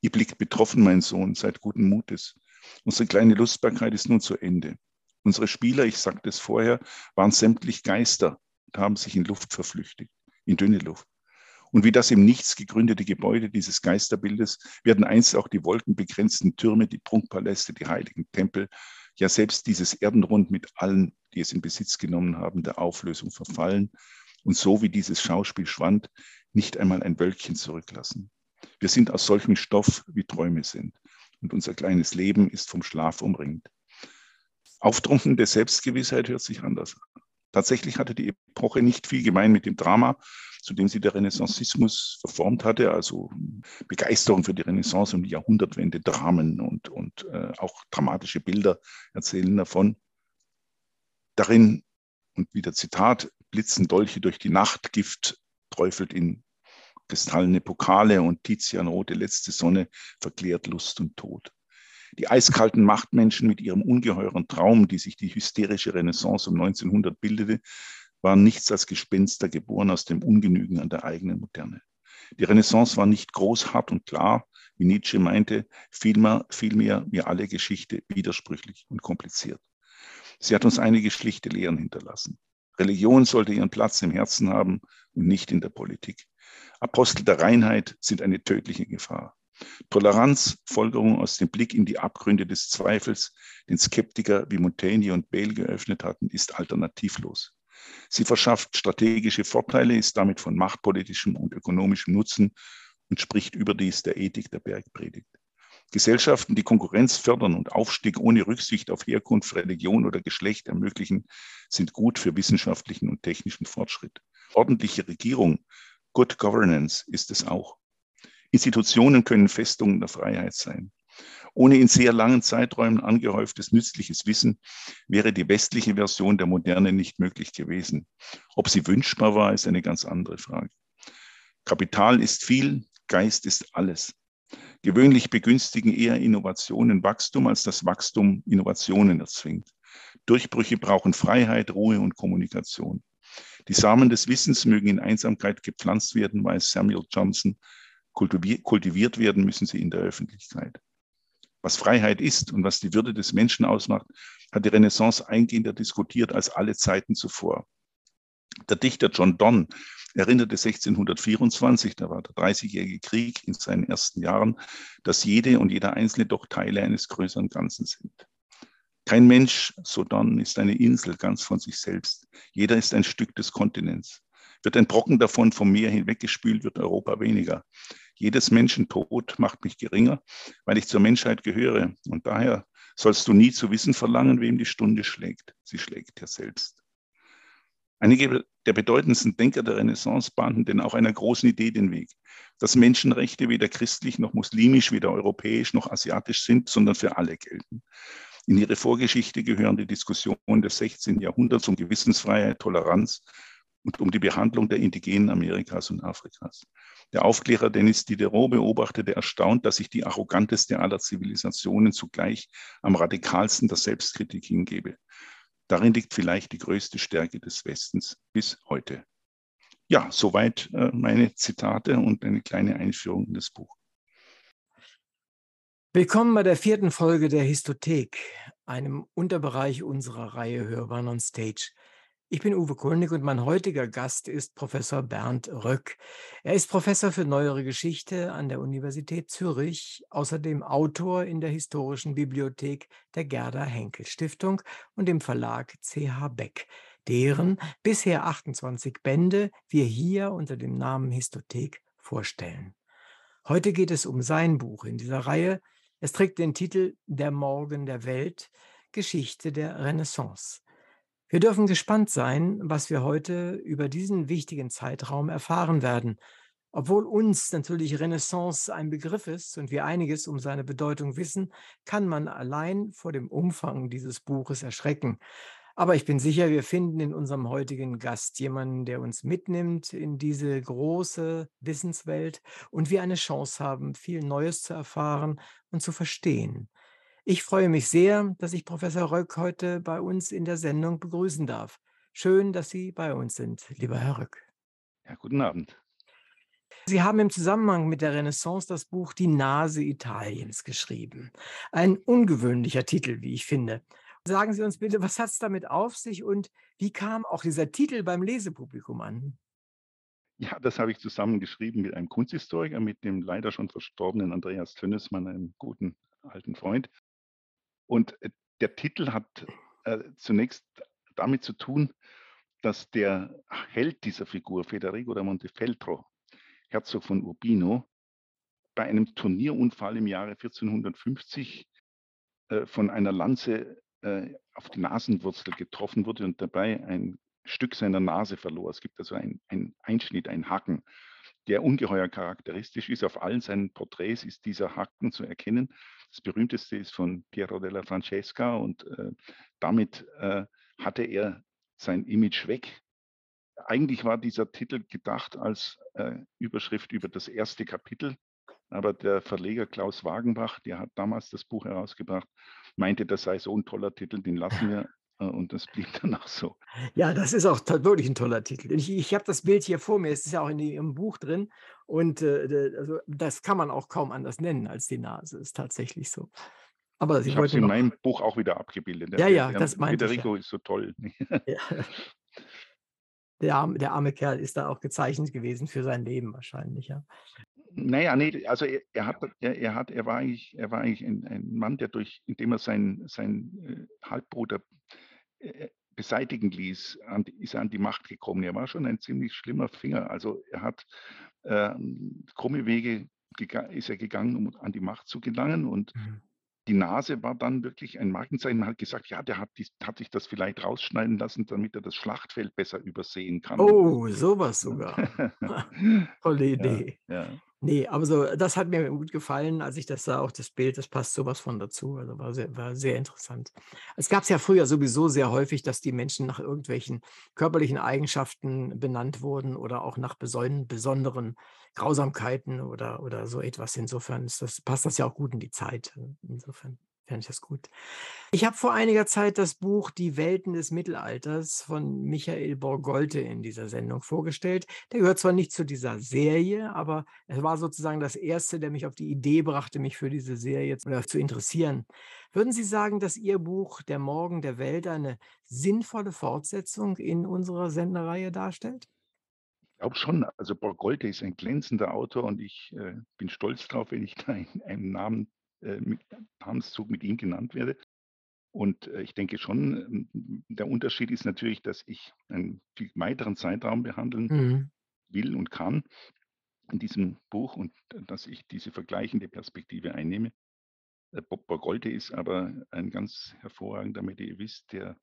Ihr blickt betroffen, mein Sohn, seid guten Mutes. Unsere kleine Lustbarkeit ist nun zu Ende. Unsere Spieler, ich sagte es vorher, waren sämtlich Geister und haben sich in Luft verflüchtigt, in dünne Luft. Und wie das im Nichts gegründete Gebäude dieses Geisterbildes werden einst auch die wolkenbegrenzten Türme, die Prunkpaläste, die heiligen Tempel, ja selbst dieses Erdenrund mit allen, die es in Besitz genommen haben, der Auflösung verfallen und so wie dieses Schauspiel schwand, nicht einmal ein Wölkchen zurücklassen. Wir sind aus solchem Stoff, wie Träume sind. Und unser kleines Leben ist vom Schlaf umringt. Auftrunkende Selbstgewissheit hört sich anders an. Tatsächlich hatte die Epoche nicht viel gemein mit dem Drama, zu dem sie der Renaissancismus verformt hatte, also Begeisterung für die Renaissance und die Jahrhundertwende, Dramen und, und äh, auch dramatische Bilder erzählen davon. Darin, und wieder Zitat, blitzen Dolche durch die Nacht, Gift träufelt in kristallene Pokale und Tizianrote letzte Sonne verklärt Lust und Tod. Die eiskalten Machtmenschen mit ihrem ungeheuren Traum, die sich die hysterische Renaissance um 1900 bildete, waren nichts als Gespenster, geboren aus dem Ungenügen an der eigenen Moderne. Die Renaissance war nicht groß, hart und klar, wie Nietzsche meinte, vielmehr, vielmehr wie alle Geschichte widersprüchlich und kompliziert. Sie hat uns einige schlichte Lehren hinterlassen. Religion sollte ihren Platz im Herzen haben und nicht in der Politik. Apostel der Reinheit sind eine tödliche Gefahr. Toleranz, Folgerung aus dem Blick in die Abgründe des Zweifels, den Skeptiker wie Montaigne und Bale geöffnet hatten, ist alternativlos. Sie verschafft strategische Vorteile, ist damit von machtpolitischem und ökonomischem Nutzen und spricht überdies der Ethik der Bergpredigt. Gesellschaften, die Konkurrenz fördern und Aufstieg ohne Rücksicht auf Herkunft, Religion oder Geschlecht ermöglichen, sind gut für wissenschaftlichen und technischen Fortschritt. Ordentliche Regierung, Good Governance ist es auch. Institutionen können Festungen der Freiheit sein. Ohne in sehr langen Zeiträumen angehäuftes nützliches Wissen wäre die westliche Version der Moderne nicht möglich gewesen. Ob sie wünschbar war, ist eine ganz andere Frage. Kapital ist viel, Geist ist alles. Gewöhnlich begünstigen eher Innovationen Wachstum, als das Wachstum Innovationen erzwingt. Durchbrüche brauchen Freiheit, Ruhe und Kommunikation. Die Samen des Wissens mögen in Einsamkeit gepflanzt werden, weiß Samuel Johnson. Kultiviert werden müssen sie in der Öffentlichkeit. Was Freiheit ist und was die Würde des Menschen ausmacht, hat die Renaissance eingehender diskutiert als alle Zeiten zuvor. Der Dichter John Donne erinnerte 1624, da war der Dreißigjährige Krieg in seinen ersten Jahren, dass jede und jeder Einzelne doch Teile eines größeren Ganzen sind. Kein Mensch, so Donne, ist eine Insel ganz von sich selbst. Jeder ist ein Stück des Kontinents. Wird ein Brocken davon vom Meer hinweggespült, wird Europa weniger. Jedes Menschen Tod macht mich geringer, weil ich zur Menschheit gehöre. Und daher sollst du nie zu wissen verlangen, wem die Stunde schlägt. Sie schlägt ja selbst. Einige der bedeutendsten Denker der Renaissance bahnten denn auch einer großen Idee den Weg, dass Menschenrechte weder christlich noch muslimisch, weder europäisch noch asiatisch sind, sondern für alle gelten. In ihre Vorgeschichte gehören die Diskussionen des 16. Jahrhunderts um Gewissensfreiheit, Toleranz und um die Behandlung der Indigenen Amerikas und Afrikas. Der Aufklärer Denis Diderot beobachtete erstaunt, dass sich die arroganteste aller Zivilisationen zugleich am radikalsten der Selbstkritik hingebe. Darin liegt vielleicht die größte Stärke des Westens bis heute. Ja, soweit äh, meine Zitate und eine kleine Einführung in das Buch. Willkommen bei der vierten Folge der Histothek, einem Unterbereich unserer Reihe Hörbahn on Stage. Ich bin Uwe Kulnig und mein heutiger Gast ist Professor Bernd Röck. Er ist Professor für Neuere Geschichte an der Universität Zürich, außerdem Autor in der Historischen Bibliothek der Gerda Henkel Stiftung und dem Verlag CH Beck, deren bisher 28 Bände wir hier unter dem Namen Histothek vorstellen. Heute geht es um sein Buch in dieser Reihe. Es trägt den Titel Der Morgen der Welt, Geschichte der Renaissance. Wir dürfen gespannt sein, was wir heute über diesen wichtigen Zeitraum erfahren werden. Obwohl uns natürlich Renaissance ein Begriff ist und wir einiges um seine Bedeutung wissen, kann man allein vor dem Umfang dieses Buches erschrecken. Aber ich bin sicher, wir finden in unserem heutigen Gast jemanden, der uns mitnimmt in diese große Wissenswelt und wir eine Chance haben, viel Neues zu erfahren und zu verstehen. Ich freue mich sehr, dass ich Professor Röck heute bei uns in der Sendung begrüßen darf. Schön, dass Sie bei uns sind, lieber Herr Röck. Ja, guten Abend. Sie haben im Zusammenhang mit der Renaissance das Buch Die Nase Italiens geschrieben. Ein ungewöhnlicher Titel, wie ich finde. Sagen Sie uns bitte, was hat es damit auf sich und wie kam auch dieser Titel beim Lesepublikum an? Ja, das habe ich zusammengeschrieben mit einem Kunsthistoriker, mit dem leider schon verstorbenen Andreas Tönnesmann, einem guten alten Freund. Und äh, der Titel hat äh, zunächst damit zu tun, dass der Held dieser Figur, Federico da Montefeltro, Herzog von Urbino, bei einem Turnierunfall im Jahre 1450 äh, von einer Lanze äh, auf die Nasenwurzel getroffen wurde und dabei ein Stück seiner Nase verlor. Es gibt also einen Einschnitt, einen Haken, der ungeheuer charakteristisch ist. Auf allen seinen Porträts ist dieser Haken zu erkennen. Das berühmteste ist von Piero della Francesca und äh, damit äh, hatte er sein Image weg. Eigentlich war dieser Titel gedacht als äh, Überschrift über das erste Kapitel, aber der Verleger Klaus Wagenbach, der hat damals das Buch herausgebracht, meinte, das sei so ein toller Titel, den lassen wir und das blieb dann auch so. Ja, das ist auch wirklich ein toller Titel. Ich, ich habe das Bild hier vor mir, es ist ja auch in im Buch drin. Und äh, also, das kann man auch kaum anders nennen als die Nase, ist tatsächlich so. Aber ich habe es in meinem Buch auch wieder abgebildet. Ja, ja, das meinte Federico ich, ja. ist so toll. Ja. Der, arme, der arme Kerl ist da auch gezeichnet gewesen für sein Leben wahrscheinlich, ja. Naja, nee, also er, er, hat, er, er, hat, er war eigentlich, er war eigentlich ein, ein Mann, der durch, indem er seinen sein äh, Halbbruder äh, beseitigen ließ, an, ist er an die Macht gekommen. Er war schon ein ziemlich schlimmer Finger. Also er hat äh, krumme Wege ist er gegangen, um an die Macht zu gelangen. Und mhm. die Nase war dann wirklich ein Markenzeichen. Man hat gesagt, ja, der hat, die, hat sich das vielleicht rausschneiden lassen, damit er das Schlachtfeld besser übersehen kann. Oh, sowas sogar. Tolle Idee. Ja, ja. Nee, aber so, das hat mir gut gefallen, als ich das sah, auch das Bild, das passt sowas von dazu. Also war sehr, war sehr interessant. Es gab es ja früher sowieso sehr häufig, dass die Menschen nach irgendwelchen körperlichen Eigenschaften benannt wurden oder auch nach besonderen Grausamkeiten oder, oder so etwas. Insofern das, passt das ja auch gut in die Zeit. Insofern fände ich das gut. Ich habe vor einiger Zeit das Buch Die Welten des Mittelalters von Michael Borgolte in dieser Sendung vorgestellt. Der gehört zwar nicht zu dieser Serie, aber es war sozusagen das erste, der mich auf die Idee brachte, mich für diese Serie zu interessieren. Würden Sie sagen, dass Ihr Buch Der Morgen der Welt eine sinnvolle Fortsetzung in unserer Sendereihe darstellt? Ich glaube schon. Also Borgolte ist ein glänzender Autor und ich äh, bin stolz darauf, wenn ich da einen, einen Namen äh, mit Namenszug mit ihm genannt werde. Und äh, ich denke schon, ähm, der Unterschied ist natürlich, dass ich einen viel weiteren Zeitraum behandeln mhm. will und kann in diesem Buch und äh, dass ich diese vergleichende Perspektive einnehme. Bob Borgolte ist aber ein ganz hervorragender Medievist, der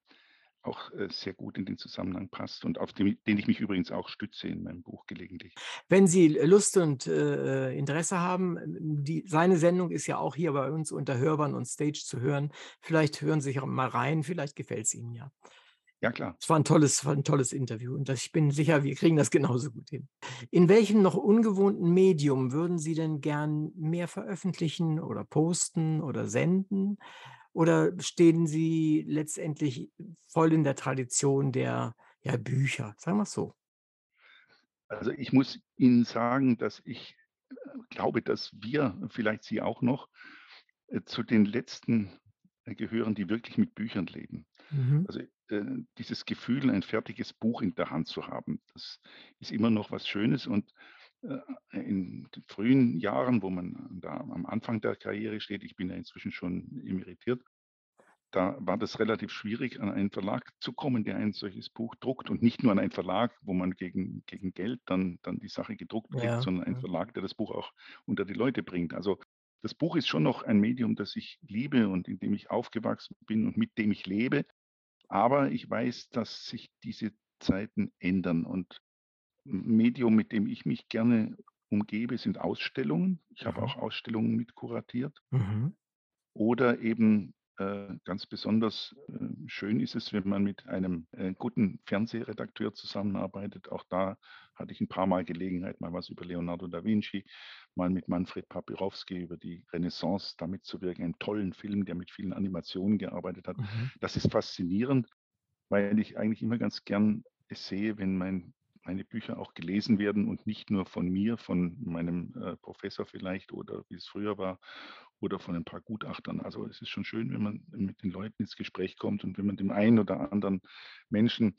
auch äh, sehr gut in den Zusammenhang passt und auf den, den ich mich übrigens auch stütze in meinem Buch gelegentlich. Wenn Sie Lust und äh, Interesse haben, die, seine Sendung ist ja auch hier bei uns unter Hörbern und Stage zu hören. Vielleicht hören Sie sich auch mal rein, vielleicht gefällt es Ihnen ja. Ja, klar. Es war ein tolles, war ein tolles Interview und ich bin sicher, wir kriegen das genauso gut hin. In welchem noch ungewohnten Medium würden Sie denn gern mehr veröffentlichen oder posten oder senden? Oder stehen Sie letztendlich voll in der Tradition der ja, Bücher? Sagen wir es so. Also ich muss Ihnen sagen, dass ich äh, glaube, dass wir, vielleicht Sie auch noch, äh, zu den letzten äh, gehören, die wirklich mit Büchern leben. Mhm. Also äh, dieses Gefühl, ein fertiges Buch in der Hand zu haben, das ist immer noch was Schönes und in den frühen Jahren, wo man da am Anfang der Karriere steht, ich bin ja inzwischen schon emeritiert, da war das relativ schwierig, an einen Verlag zu kommen, der ein solches Buch druckt und nicht nur an einen Verlag, wo man gegen, gegen Geld dann, dann die Sache gedruckt kriegt, ja, sondern ein ja. Verlag, der das Buch auch unter die Leute bringt. Also das Buch ist schon noch ein Medium, das ich liebe und in dem ich aufgewachsen bin und mit dem ich lebe. Aber ich weiß, dass sich diese Zeiten ändern und Medium, mit dem ich mich gerne umgebe, sind Ausstellungen. Ich habe mhm. auch Ausstellungen mit kuratiert. Mhm. Oder eben äh, ganz besonders äh, schön ist es, wenn man mit einem äh, guten Fernsehredakteur zusammenarbeitet. Auch da hatte ich ein paar Mal Gelegenheit, mal was über Leonardo da Vinci, mal mit Manfred Papirowski über die Renaissance damit zu wirken. Einen tollen Film, der mit vielen Animationen gearbeitet hat. Mhm. Das ist faszinierend, weil ich eigentlich immer ganz gern es sehe, wenn mein meine Bücher auch gelesen werden und nicht nur von mir, von meinem äh, Professor vielleicht oder wie es früher war oder von ein paar Gutachtern. Also es ist schon schön, wenn man mit den Leuten ins Gespräch kommt und wenn man dem einen oder anderen Menschen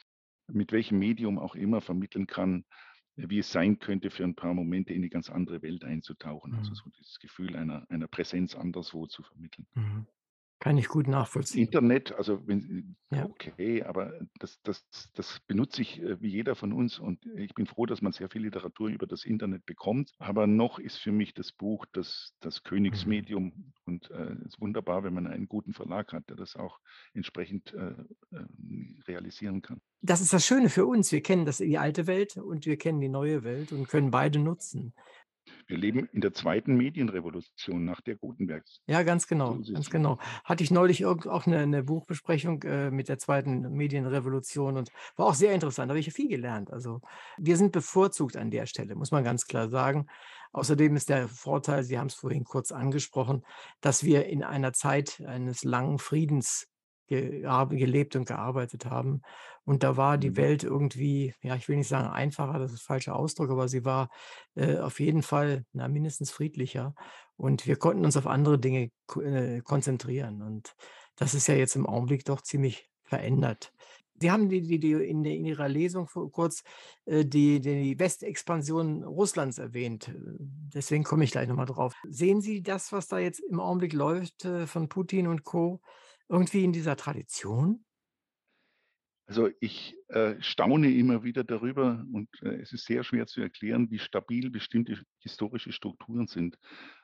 mit welchem Medium auch immer vermitteln kann, wie es sein könnte, für ein paar Momente in die ganz andere Welt einzutauchen. Also mhm. Also so dieses Gefühl einer, einer Präsenz anderswo zu vermitteln. Mhm. Kann ich gut nachvollziehen. Internet, also wenn, ja. okay, aber das, das, das benutze ich äh, wie jeder von uns und ich bin froh, dass man sehr viel Literatur über das Internet bekommt. Aber noch ist für mich das Buch das, das Königsmedium mhm. und es äh, ist wunderbar, wenn man einen guten Verlag hat, der das auch entsprechend äh, äh, realisieren kann. Das ist das Schöne für uns. Wir kennen das die alte Welt und wir kennen die neue Welt und können beide nutzen. Wir leben in der zweiten Medienrevolution nach der Gutenbergs. Ja, ganz genau, ganz genau. Hatte ich neulich auch eine, eine Buchbesprechung äh, mit der zweiten Medienrevolution und war auch sehr interessant. Da habe ich viel gelernt. Also wir sind bevorzugt an der Stelle, muss man ganz klar sagen. Außerdem ist der Vorteil, Sie haben es vorhin kurz angesprochen, dass wir in einer Zeit eines langen Friedens gelebt und gearbeitet haben. Und da war die mhm. Welt irgendwie, ja, ich will nicht sagen einfacher, das ist falscher Ausdruck, aber sie war äh, auf jeden Fall na, mindestens friedlicher. Und wir konnten uns auf andere Dinge äh, konzentrieren. Und das ist ja jetzt im Augenblick doch ziemlich verändert. Sie haben die, die, die in, in, Ihrer Lesung kurz äh, die, die Westexpansion Russlands erwähnt. Deswegen komme ich gleich nochmal drauf. Sehen Sie das, was da jetzt im Augenblick läuft äh, von Putin und Co., irgendwie in dieser Tradition? Also ich äh, staune immer wieder darüber und äh, es ist sehr schwer zu erklären, wie stabil bestimmte historische Strukturen sind.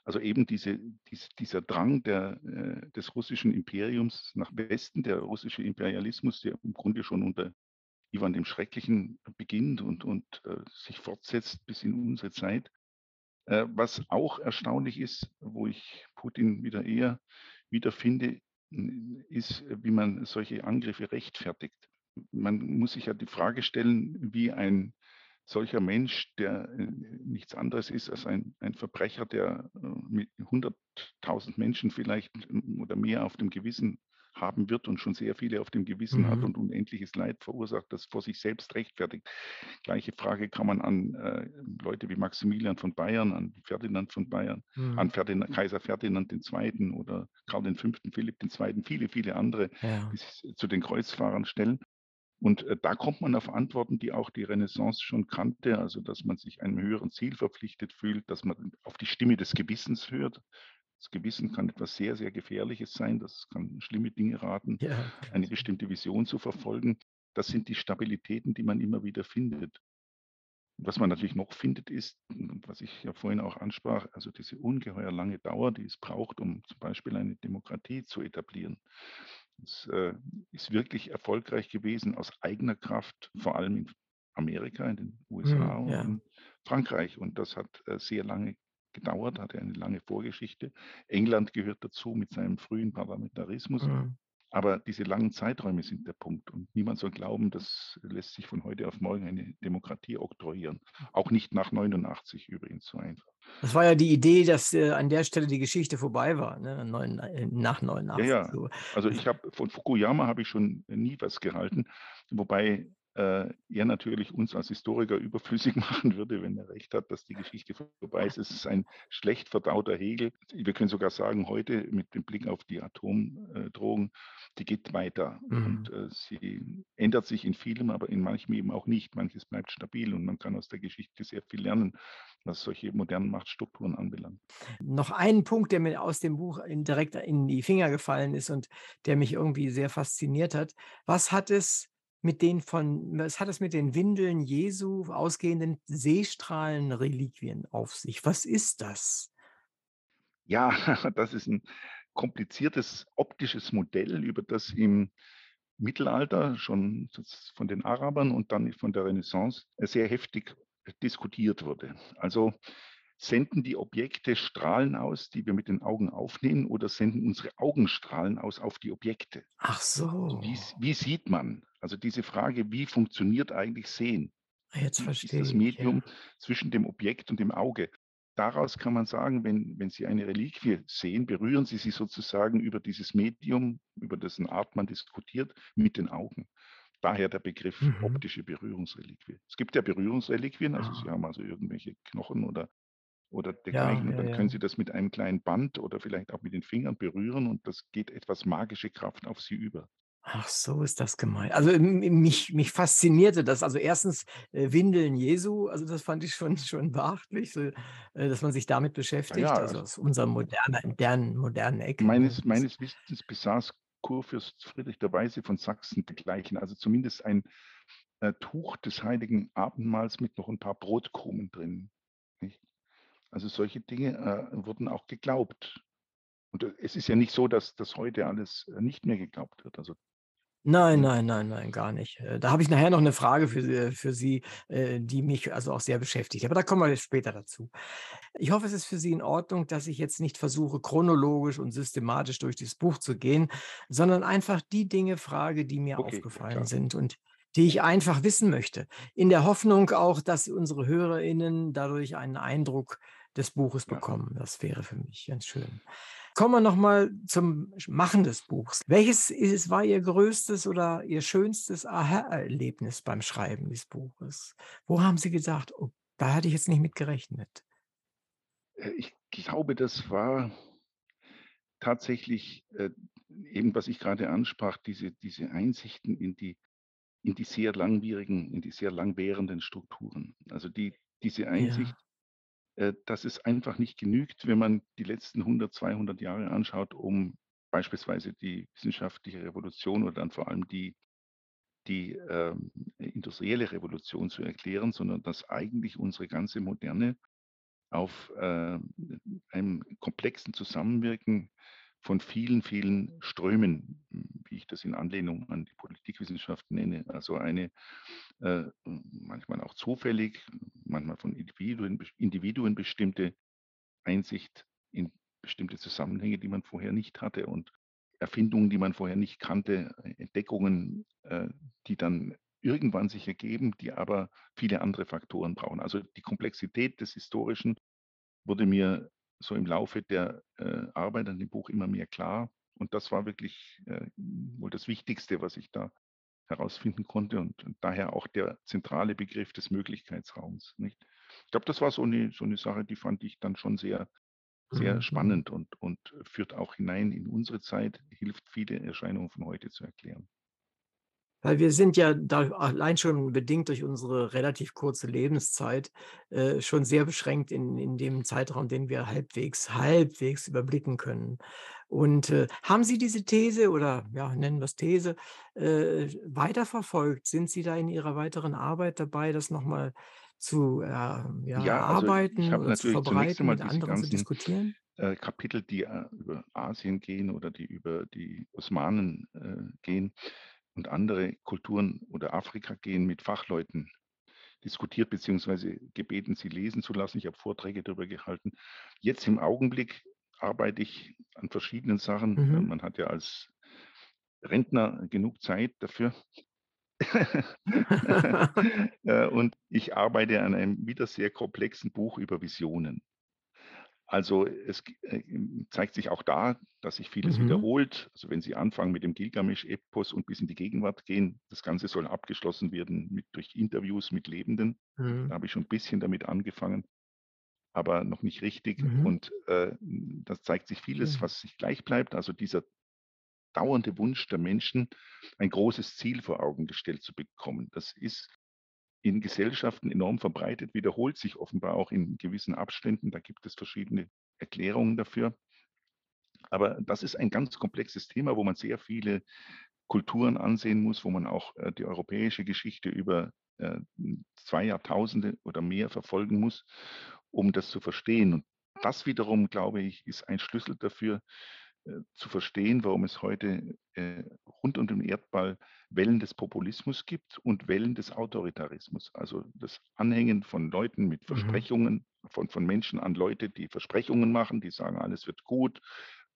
Also eben diese, dies, dieser Drang der, äh, des russischen Imperiums nach Westen, der russische Imperialismus, der im Grunde schon unter Ivan dem Schrecklichen beginnt und, und äh, sich fortsetzt bis in unsere Zeit. Äh, was auch erstaunlich ist, wo ich Putin wieder eher wiederfinde, ist, wie man solche Angriffe rechtfertigt. Man muss sich ja die Frage stellen, wie ein solcher Mensch, der äh, nichts anderes ist als ein, ein Verbrecher, der äh, mit 100.000 Menschen vielleicht äh, oder mehr auf dem Gewissen haben wird und schon sehr viele auf dem Gewissen mhm. hat und unendliches Leid verursacht, das vor sich selbst rechtfertigt. Gleiche Frage kann man an äh, Leute wie Maximilian von Bayern, an Ferdinand von Bayern, mhm. an Ferdinand, Kaiser Ferdinand II. oder Karl V., Philipp II., viele, viele andere, ja. sich zu den Kreuzfahrern stellen. Und äh, da kommt man auf Antworten, die auch die Renaissance schon kannte, also dass man sich einem höheren Ziel verpflichtet fühlt, dass man auf die Stimme des Gewissens hört, das Gewissen kann etwas sehr, sehr Gefährliches sein. Das kann schlimme Dinge raten, ja. eine bestimmte Vision zu verfolgen. Das sind die Stabilitäten, die man immer wieder findet. Was man natürlich noch findet, ist, was ich ja vorhin auch ansprach, also diese ungeheuer lange Dauer, die es braucht, um zum Beispiel eine Demokratie zu etablieren. Es äh, ist wirklich erfolgreich gewesen aus eigener Kraft, vor allem in Amerika, in den USA mhm, ja. und in Frankreich. Und das hat äh, sehr lange gedauert, hatte eine lange Vorgeschichte. England gehört dazu mit seinem frühen Parlamentarismus. Mhm. Aber diese langen Zeiträume sind der Punkt. Und niemand soll glauben, das lässt sich von heute auf morgen eine Demokratie oktroyieren. Auch nicht nach 89 übrigens so einfach. Das war ja die Idee, dass äh, an der Stelle die Geschichte vorbei war, ne? Neun, äh, nach 89. Ja, ja. So. Also ich habe von Fukuyama habe ich schon nie was gehalten, wobei äh, er natürlich uns als Historiker überflüssig machen würde, wenn er recht hat, dass die Geschichte vorbei ist. Es ist ein schlecht verdauter Hegel. Wir können sogar sagen, heute mit dem Blick auf die Atomdrogen, die geht weiter. Mhm. Und äh, sie ändert sich in vielem, aber in manchem eben auch nicht. Manches bleibt stabil und man kann aus der Geschichte sehr viel lernen, was solche modernen Machtstrukturen anbelangt. Noch ein Punkt, der mir aus dem Buch in, direkt in die Finger gefallen ist und der mich irgendwie sehr fasziniert hat. Was hat es mit den von, was hat es mit den Windeln Jesu ausgehenden Seestrahlenreliquien auf sich? Was ist das? Ja, das ist ein kompliziertes optisches Modell, über das im Mittelalter schon von den Arabern und dann von der Renaissance sehr heftig diskutiert wurde. Also senden die Objekte Strahlen aus, die wir mit den Augen aufnehmen, oder senden unsere Augen Strahlen aus auf die Objekte? Ach so. Also wie, wie, sieht man? Also diese Frage, wie funktioniert eigentlich Sehen? Ah, jetzt verstehe ich. Das Medium ja. zwischen dem Objekt und dem Auge. Daraus kann man sagen, wenn, wenn Sie eine Reliquie sehen, berühren Sie sie sozusagen über dieses Medium, über dessen Art man diskutiert, mit den Augen. Daher der Begriff mhm. optische Berührungsreliquie. Es gibt ja Berührungsreliquien, also ah. Sie haben also irgendwelche Knochen oder oder dergleichen. Ja, und dann ja, können Sie das mit einem kleinen Band oder vielleicht auch mit den Fingern berühren und das geht etwas magische Kraft auf Sie über. Ach, so ist das gemeint. Also mich, mich faszinierte das. Also erstens äh, Windeln Jesu, also das fand ich schon, schon beachtlich, so, äh, dass man sich damit beschäftigt. Ja, also aus unserem modernen, modernen, modernen Eck. Meines, meines Wissens besaß Kurfürst Friedrich der Weise von Sachsen dergleichen, also zumindest ein äh, Tuch des heiligen Abendmahls mit noch ein paar Brotkrumen drin. Nicht? Also solche Dinge äh, wurden auch geglaubt. Und äh, es ist ja nicht so, dass das heute alles äh, nicht mehr geglaubt wird. Also Nein, nein, nein, nein, gar nicht. Äh, da habe ich nachher noch eine Frage für, für Sie, die mich also auch sehr beschäftigt. Aber da kommen wir später dazu. Ich hoffe, es ist für Sie in Ordnung, dass ich jetzt nicht versuche, chronologisch und systematisch durch dieses Buch zu gehen, sondern einfach die Dinge frage, die mir okay, aufgefallen klar. sind und die ich einfach wissen möchte. In der Hoffnung auch, dass unsere HörerInnen dadurch einen Eindruck des Buches bekommen. Das wäre für mich ganz schön. Kommen wir nochmal zum Machen des Buchs. Welches ist, war Ihr größtes oder Ihr schönstes Aha-Erlebnis beim Schreiben des Buches? Wo haben Sie gesagt, oh, da hatte ich jetzt nicht mit gerechnet? Äh, ich glaube, das war tatsächlich äh, eben, was ich gerade ansprach, diese, diese Einsichten in die, in die sehr langwierigen, in die sehr langwährenden Strukturen. Also die, diese Einsicht, ja. Äh, dass es einfach nicht genügt, wenn man die letzten 100, 200 Jahre anschaut, um beispielsweise die wissenschaftliche Revolution oder dann vor allem die, die ähm, industrielle Revolution zu erklären, sondern dass eigentlich unsere ganze Moderne auf äh, einem komplexen Zusammenwirken von vielen, vielen Strömen, wie ich das in Anlehnung an die Politikwissenschaft nenne, also eine äh, manchmal auch zufällig, manchmal von Individuen, Individuen bestimmte Einsicht in bestimmte Zusammenhänge, die man vorher nicht hatte und Erfindungen, die man vorher nicht kannte, Entdeckungen, äh, die dann irgendwann sich ergeben, die aber viele andere Faktoren brauchen. Also die Komplexität des Historischen wurde mir so im Laufe der äh, Arbeit an dem Buch immer mehr klar. Und das war wirklich äh, wohl das Wichtigste, was ich da herausfinden konnte und, und, daher auch der zentrale Begriff des Möglichkeitsraums. Nicht? Ich glaube, das war so eine, so eine Sache, die fand ich dann schon sehr, sehr mhm. spannend und, und führt auch hinein in unsere Zeit, hilft viele Erscheinungen von heute zu erklären. Weil wir sind ja da allein schon bedingt durch unsere relativ kurze Lebenszeit äh, schon sehr beschränkt in, in dem Zeitraum, den wir halbwegs, halbwegs überblicken können. Und äh, haben Sie diese These oder ja, nennen wir es These, äh, weiterverfolgt? Sind Sie da in Ihrer weiteren Arbeit dabei, das nochmal zu äh, ja, ja, erarbeiten also oder zu verbreiten, mit anderen zu diskutieren? Äh, Kapitel, die äh, über Asien gehen oder die über die Osmanen äh, gehen, und andere Kulturen oder Afrika gehen mit Fachleuten diskutiert beziehungsweise gebeten, sie lesen zu lassen. Ich habe Vorträge darüber gehalten. Jetzt im Augenblick arbeite ich an verschiedenen Sachen. Mhm. Man hat ja als Rentner genug Zeit dafür. Äh, und ich arbeite an einem wieder sehr komplexen Buch über Visionen. Also es äh, zeigt sich auch da, dass sich vieles mhm. wiederholt. Also wenn Sie anfangen mit dem Gilgamesch-Epos und bis in die Gegenwart gehen, das Ganze soll abgeschlossen werden mit, durch Interviews mit Lebenden. Mhm. Da habe ich schon ein bisschen damit angefangen, aber noch nicht richtig. Mhm. Und äh, das zeigt sich vieles, was sich gleich bleibt. Also dieser dauernde Wunsch der Menschen, ein großes Ziel vor Augen gestellt zu bekommen. Das ist in Gesellschaften enorm verbreitet, wiederholt sich offenbar auch in gewissen Abständen. Da gibt es verschiedene Erklärungen dafür. Aber das ist ein ganz komplexes Thema, wo man sehr viele Kulturen ansehen muss, wo man auch äh, die europäische Geschichte über äh, zwei Jahrtausende oder mehr verfolgen muss, um das zu verstehen. Und das wiederum, glaube ich, ist ein Schlüssel dafür, zu verstehen, warum es heute äh, rund um den Erdball Wellen des Populismus gibt und Wellen des Autoritarismus. Also das Anhängen von Leuten mit mhm. Versprechungen, von, von Menschen an Leute, die Versprechungen machen, die sagen, alles wird gut,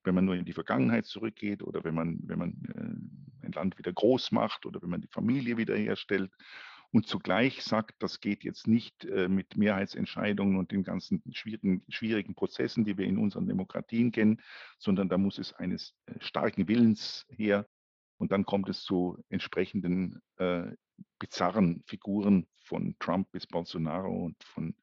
wenn man nur in die Vergangenheit zurückgeht oder wenn man, wenn man äh, ein Land wieder groß macht oder wenn man die Familie wiederherstellt und zugleich sagt, das geht jetzt nicht äh, mit Mehrheitsentscheidungen und den ganzen schwierigen, schwierigen Prozessen, die wir in unseren Demokratien kennen, sondern da muss es eines äh, starken Willens her. Und dann kommt es zu entsprechenden äh, bizarren Figuren von Trump bis Bolsonaro und von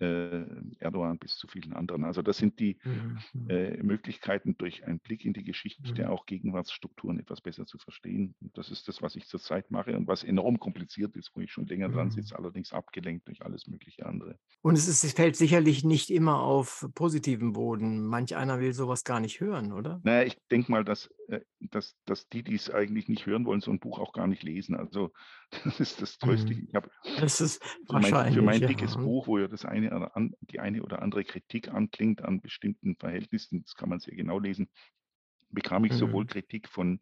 Erdogan bis zu vielen anderen. Also das sind die mhm. mhm. äh, Möglichkeiten, durch einen Blick in die Geschichte mhm. auch Gegenwartsstrukturen etwas besser zu verstehen. Und das ist das, was ich zurzeit mache und was enorm kompliziert ist, wo ich schon länger mhm. dran sitze, allerdings abgelenkt durch alles mögliche andere. Und es, ist, es fällt sicherlich nicht immer auf positiven Boden. Manch einer will sowas gar nicht hören, oder? Naja, ich denke mal, dass, äh, dass, dass die, die es eigentlich nicht hören wollen, so ein Buch auch gar nicht lesen. Also das ist das Tröstliche. Mhm. Ich habe das ist für mein, für mein dickes ja. Buch, wo ja das eine die eine oder andere Kritik anklingt an bestimmten Verhältnissen, das kann man sehr genau lesen, bekam ich mhm. sowohl Kritik von,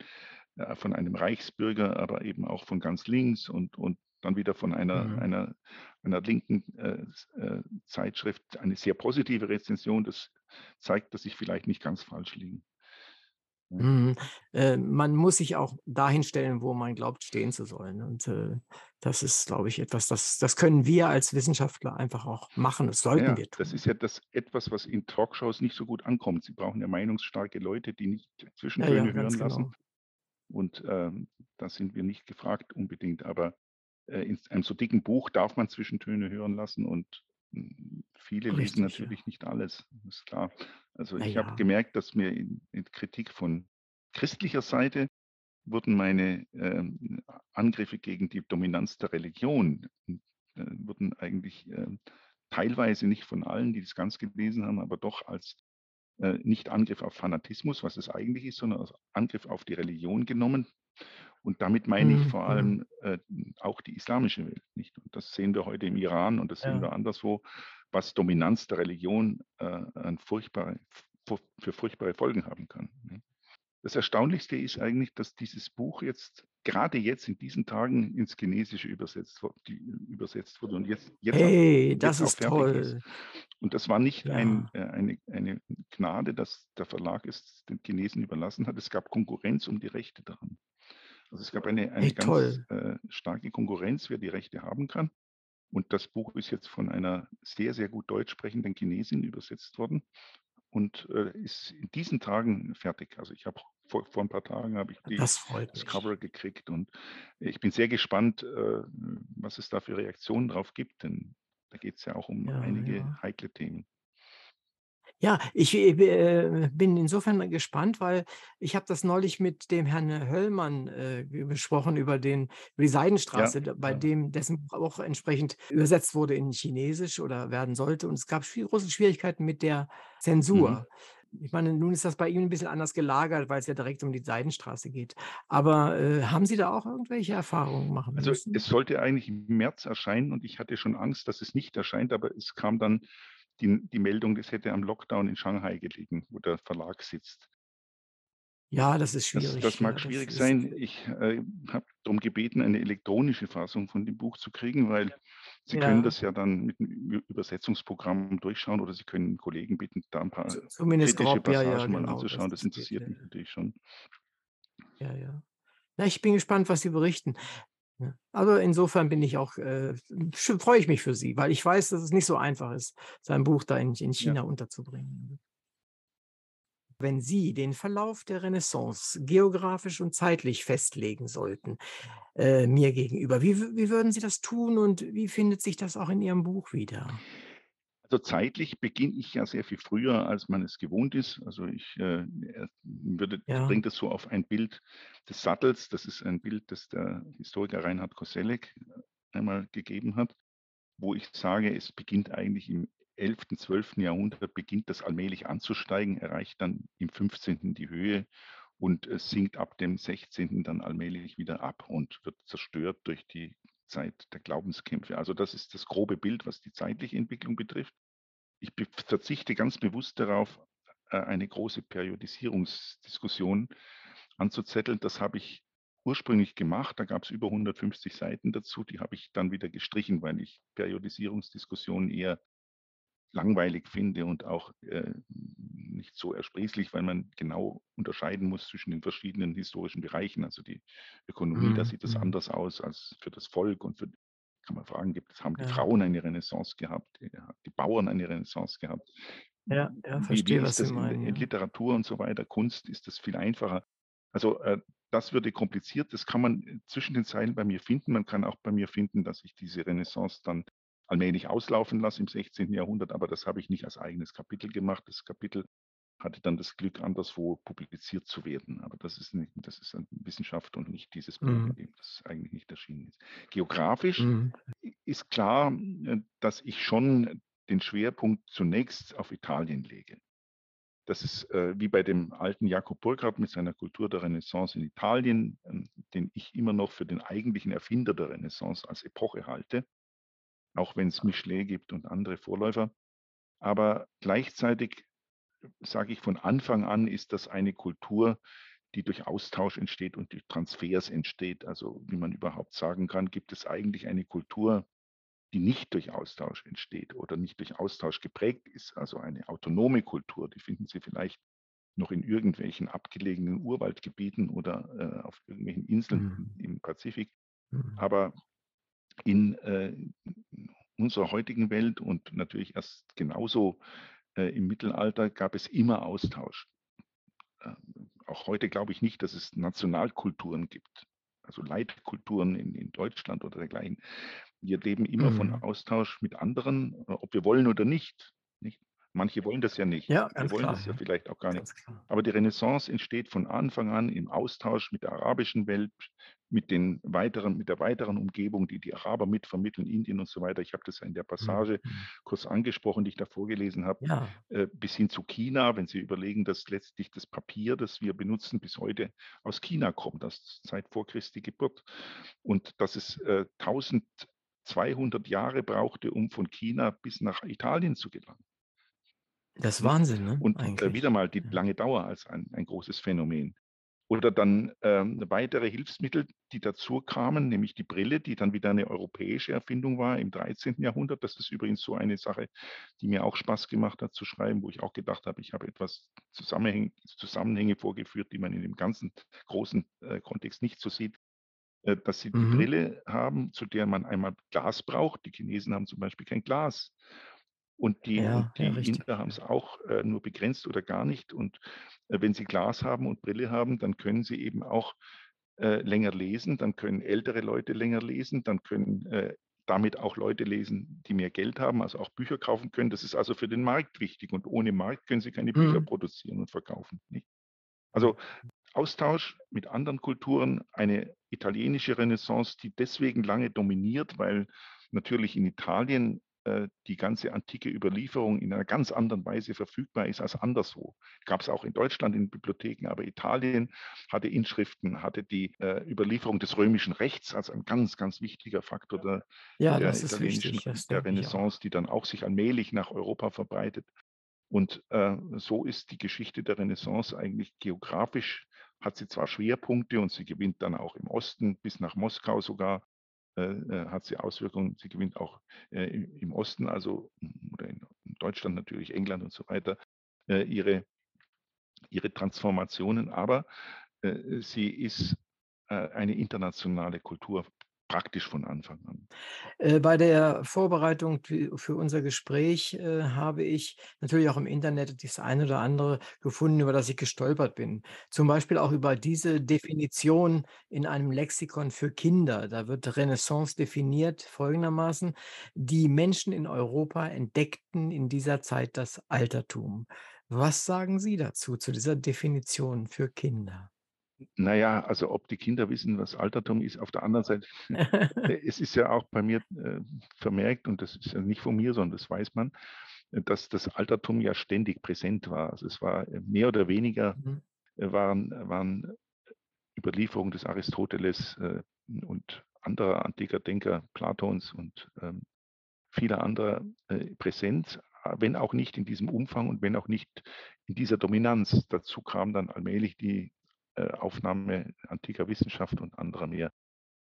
äh, von einem Reichsbürger, aber eben auch von ganz links und, und dann wieder von einer, mhm. einer, einer linken äh, äh, Zeitschrift eine sehr positive Rezension. Das zeigt, dass ich vielleicht nicht ganz falsch liege. Mhm. Äh, man muss sich auch dahin stellen, wo man glaubt, stehen zu sollen. Und äh, das ist, glaube ich, etwas, das, das können wir als Wissenschaftler einfach auch machen. Das sollten ja, wir tun. Das ist ja das etwas, was in Talkshows nicht so gut ankommt. Sie brauchen ja meinungsstarke Leute, die nicht Zwischentöne ja, ja, hören genau. lassen. Und ähm, da sind wir nicht gefragt unbedingt. Aber äh, in einem so dicken Buch darf man Zwischentöne hören lassen und viele Richtig, lesen natürlich ja. nicht alles, ist klar. Also Na ich ja. habe gemerkt, dass mir in, in, Kritik von christlicher Seite wurden meine äh, Angriffe gegen die Dominanz der Religion, äh, wurden eigentlich äh, teilweise nicht von allen, die das ganz gelesen haben, aber doch als äh, nicht Angriff auf Fanatismus, was es eigentlich ist, sondern Angriff auf die Religion genommen. Und damit meine ich mhm, vor mhm. allem äh, auch die islamische Welt. Nicht? Und das sehen wir heute im Iran und das sehen ja. wir anderswo, was Dominanz der Religion äh, furchtbare, für furchtbare Folgen haben kann. Das Erstaunlichste ist eigentlich, dass dieses Buch jetzt gerade jetzt in diesen Tagen ins Chinesische übersetzt, übersetzt wurde und jetzt, jetzt hey, auch, das ist toll. Ist. Und das war nicht ja. ein, äh, eine, eine Gnade, dass der Verlag es den Chinesen überlassen hat. Es gab Konkurrenz um die Rechte daran. Also es gab eine, eine Hey, ganz äh, starke Konkurrenz, wer die Rechte haben kann. Und das Buch ist jetzt von einer sehr, sehr gut deutsch sprechenden Chinesin übersetzt worden und äh, ist in diesen Tagen fertig. Also ich habe vor, vor ein paar Tagen habe ich die, Das das. Cover gekriegt und ich bin sehr gespannt, äh, was es da für Reaktionen drauf gibt, denn da geht es ja auch um Ja, einige ja. heikle Themen. Ja, ich äh, bin insofern gespannt, weil ich habe das neulich mit dem Herrn Höllmann äh, besprochen über den über die Seidenstraße, Ja, bei ja. dem dessen auch entsprechend übersetzt wurde in Chinesisch oder werden sollte. Und es gab große Schwierigkeiten mit der Mhm. Ich meine, nun ist das bei ihm ein bisschen anders gelagert, weil es ja direkt um die Seidenstraße geht. Aber äh, haben Sie da auch irgendwelche Erfahrungen machen Also müssen? es sollte eigentlich im März erscheinen und ich hatte schon Angst, dass es nicht erscheint, aber es kam dann die, die Meldung, das hätte am Lockdown in Shanghai gelegen, wo der Verlag sitzt. Ja, das ist Das, schwierig. das ja, mag das schwierig ist, sein. Ich äh, habe darum gebeten, eine elektronische Fassung von dem Buch zu kriegen, weil Sie können ja, das ja dann mit einem Übersetzungsprogramm durchschauen oder Sie können Kollegen bitten, da ein paar zu- zumindest kritische grob, ja, ja, Passagen mal genau. anzuschauen. Das das interessiert mich natürlich schon. ja, ja. Na, ich bin gespannt, was Sie berichten. Aber insofern bin ich auch, äh, freue ich mich für Sie, weil ich weiß, dass es nicht so einfach ist, sein Buch da in, in. China unterzubringen. Wenn Sie den Verlauf der Renaissance geografisch und zeitlich festlegen sollten, äh, mir gegenüber, wie, wie würden Sie das tun und wie findet sich das auch in Ihrem Buch wieder? Also zeitlich beginne ich ja sehr viel früher, als man es gewohnt ist. Also ich äh, würde, Ja, bringe das so auf ein Bild des Sattels. Das ist ein Bild, das der Historiker Reinhard Koselleck einmal gegeben hat, wo ich sage, es beginnt eigentlich im 11., 12. Jahrhundert, beginnt das allmählich anzusteigen, erreicht dann im 15. die Höhe und es sinkt ab dem 16. dann allmählich wieder ab und wird zerstört durch die Zeit der Glaubenskämpfe. Also das ist das grobe Bild, was die zeitliche Entwicklung betrifft. Ich verzichte ganz bewusst darauf, äh, eine große Periodisierungsdiskussion anzuzetteln. Das habe ich ursprünglich gemacht. Da gab es über 150 Seiten dazu. Die habe ich dann wieder gestrichen, weil ich Periodisierungsdiskussionen eher langweilig finde und auch äh, nicht so ersprießlich, weil man genau unterscheiden muss zwischen den verschiedenen historischen Bereichen. Also die Ökonomie, da mm, sieht es mm, anders aus als für das Volk und für, kann man fragen, gibt es, haben die ja, Frauen eine Renaissance gehabt, die, Bauern eine Renaissance gehabt? ja, ja, Wie, wie verstehe, was ist Sie das in, meinen, in ja. Literatur und so weiter, Kunst, ist das viel einfacher? Also äh, das würde kompliziert, das kann man äh, zwischen den Zeilen bei mir finden. Man kann auch bei mir finden, dass ich diese Renaissance dann allmählich auslaufen lasse im 16. Jahrhundert, aber das habe ich nicht als eigenes Kapitel gemacht. Das Kapitel hatte dann das Glück, anderswo publiziert zu werden. Aber das ist, nicht, das ist eine Wissenschaft und nicht dieses Mm, dem das eigentlich nicht erschienen ist. Geografisch mm, ist klar, äh, dass ich schon den Schwerpunkt zunächst auf Italien lege. Das ist äh, wie bei dem alten Jakob Burckhardt mit seiner Kultur der Renaissance in Italien, ähm, den ich immer noch für den eigentlichen Erfinder der Renaissance als Epoche halte, auch wenn es Michelet gibt und andere Vorläufer. Aber gleichzeitig sage ich von Anfang an, ist das eine Kultur, die durch Austausch entsteht und durch Transfers entsteht. Also wie man überhaupt sagen kann, gibt es eigentlich eine Kultur, die nicht durch Austausch entsteht oder nicht durch Austausch geprägt ist, also eine autonome Kultur, die finden Sie vielleicht noch in irgendwelchen abgelegenen Urwaldgebieten oder äh, auf irgendwelchen Inseln mm, im Pazifik. mm. Aber in äh, unserer heutigen Welt und natürlich erst genauso äh, im Mittelalter gab es immer Austausch. Äh, auch heute glaube ich nicht, dass es Nationalkulturen gibt, also Leitkulturen in, in Deutschland oder dergleichen. Wir leben immer von Mm. Austausch mit anderen, ob wir wollen oder nicht. Manche wollen das ja nicht. Ja, ganz wollen klar, das ja vielleicht auch gar nicht. klar. Aber die Renaissance entsteht von Anfang an im Austausch mit der arabischen Welt, mit, den weiteren, mit der weiteren Umgebung, die die Araber mitvermitteln, Indien und so weiter. Ich habe das ja in der Mm, Passage mm. kurz angesprochen, die ich da vorgelesen habe, Ja, äh, bis hin zu China, wenn Sie überlegen, dass letztlich das Papier, das wir benutzen, bis heute aus China kommt, das Zeit vor Christi Geburt. Und dass es äh, 1200 Jahre brauchte, um von China bis nach Italien zu gelangen. Das ist Nicht? Wahnsinn, ne? Und äh, wieder Eigentlich. mal die lange Dauer als ein, ein großes Phänomen. Oder dann ähm, weitere Hilfsmittel, die dazu kamen, nämlich die Brille, die dann wieder eine europäische Erfindung war im 13. Jahrhundert. Das ist übrigens so eine Sache, die mir auch Spaß gemacht hat zu schreiben, wo ich auch gedacht habe, ich habe etwas Zusammenhänge, Zusammenhänge vorgeführt, die man in dem ganzen großen äh, Kontext nicht so sieht äh, dass sie die Mhm. Brille haben, zu der man einmal Glas braucht. Die Chinesen haben zum Beispiel kein Glas. Und die, Ja, und ja, die. Inder haben es auch äh, nur begrenzt oder gar nicht. Und äh, wenn sie Glas haben und Brille haben, dann können sie eben auch äh, länger lesen, dann können ältere Leute länger lesen, dann können äh, damit auch Leute lesen, die mehr Geld haben, also auch Bücher kaufen können. Das ist also für den Markt wichtig. Und ohne Markt können sie keine Bücher Mhm. produzieren und verkaufen. Nicht? Also Austausch mit anderen Kulturen, eine italienische Renaissance, die deswegen lange dominiert, weil natürlich in Italien die ganze antike Überlieferung in einer ganz anderen Weise verfügbar ist als anderswo. Gab es auch in Deutschland in Bibliotheken, aber Italien hatte Inschriften, hatte die äh, Überlieferung des römischen Rechts als ein ganz, ganz wichtiger Faktor der, Ja, der italienischen wichtig. Der. Renaissance, die dann auch sich allmählich nach Europa verbreitet. Und äh, so ist die Geschichte der Renaissance eigentlich geografisch, hat sie zwar Schwerpunkte und sie gewinnt dann auch im Osten bis nach Moskau sogar, äh, äh, hat sie Auswirkungen, sie gewinnt auch äh, im Osten, also oder in Deutschland natürlich, England und so weiter, äh, ihre, ihre Transformationen, aber äh, sie ist äh, eine internationale Kultur praktisch von Anfang an. Äh, bei der Vorbereitung für unser Gespräch, äh, habe ich natürlich auch im Internet das eine oder andere gefunden, über das ich gestolpert bin. Zum Beispiel auch über diese Definition in einem Lexikon für Kinder. Da wird Renaissance definiert folgendermaßen: „Die Menschen in Europa entdeckten in dieser Zeit das Altertum.“ Was sagen Sie dazu, zu dieser Definition für Kinder? Na ja, also ob die Kinder wissen, was Altertum ist. Auf der anderen Seite, äh, es ist ja auch bei mir äh, vermerkt, und das ist ja nicht von mir, sondern das weiß man, äh, dass das Altertum ja ständig präsent war. Also es war äh, mehr oder weniger, Mhm. waren, waren Überlieferungen des Aristoteles äh, und anderer antiker Denker, Platons und ähm, vieler anderer äh, präsent, wenn auch nicht in diesem Umfang und wenn auch nicht in dieser Dominanz. Dazu kam dann allmählich die Aufnahme antiker Wissenschaft und anderer mehr.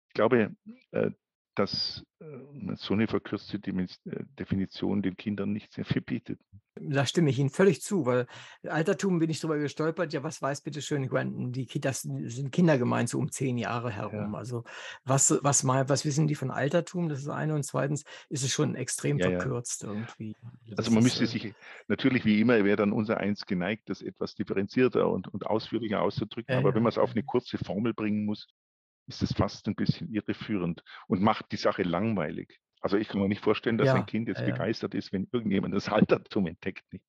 Ich glaube, äh, dass äh, so eine verkürzte äh, Definition den Kindern nicht sehr viel bietet. Da stimme ich Ihnen völlig zu, weil Altertum bin ich drüber gestolpert. Ja, was weiß bitte schön, die Ki das sind Kinder gemeint, so um 10 Jahre herum. Ja. Also, was was mal was wissen die von Altertum? Das ist das eine und zweitens ist es schon extrem Ja, ja. verkürzt irgendwie. Also Das man ist, müsste äh sich natürlich wie immer wäre dann unser eins geneigt, das etwas differenzierter und, und ausführlicher auszudrücken. Ja, Aber ja, wenn man es auf ja. eine kurze Formel bringen muss, ist es fast ein bisschen irreführend und macht die Sache langweilig. Also ich kann mir nicht vorstellen, dass Ja, ein Kind jetzt ja, begeistert ist, wenn irgendjemand das Altertum entdeckt. Nicht?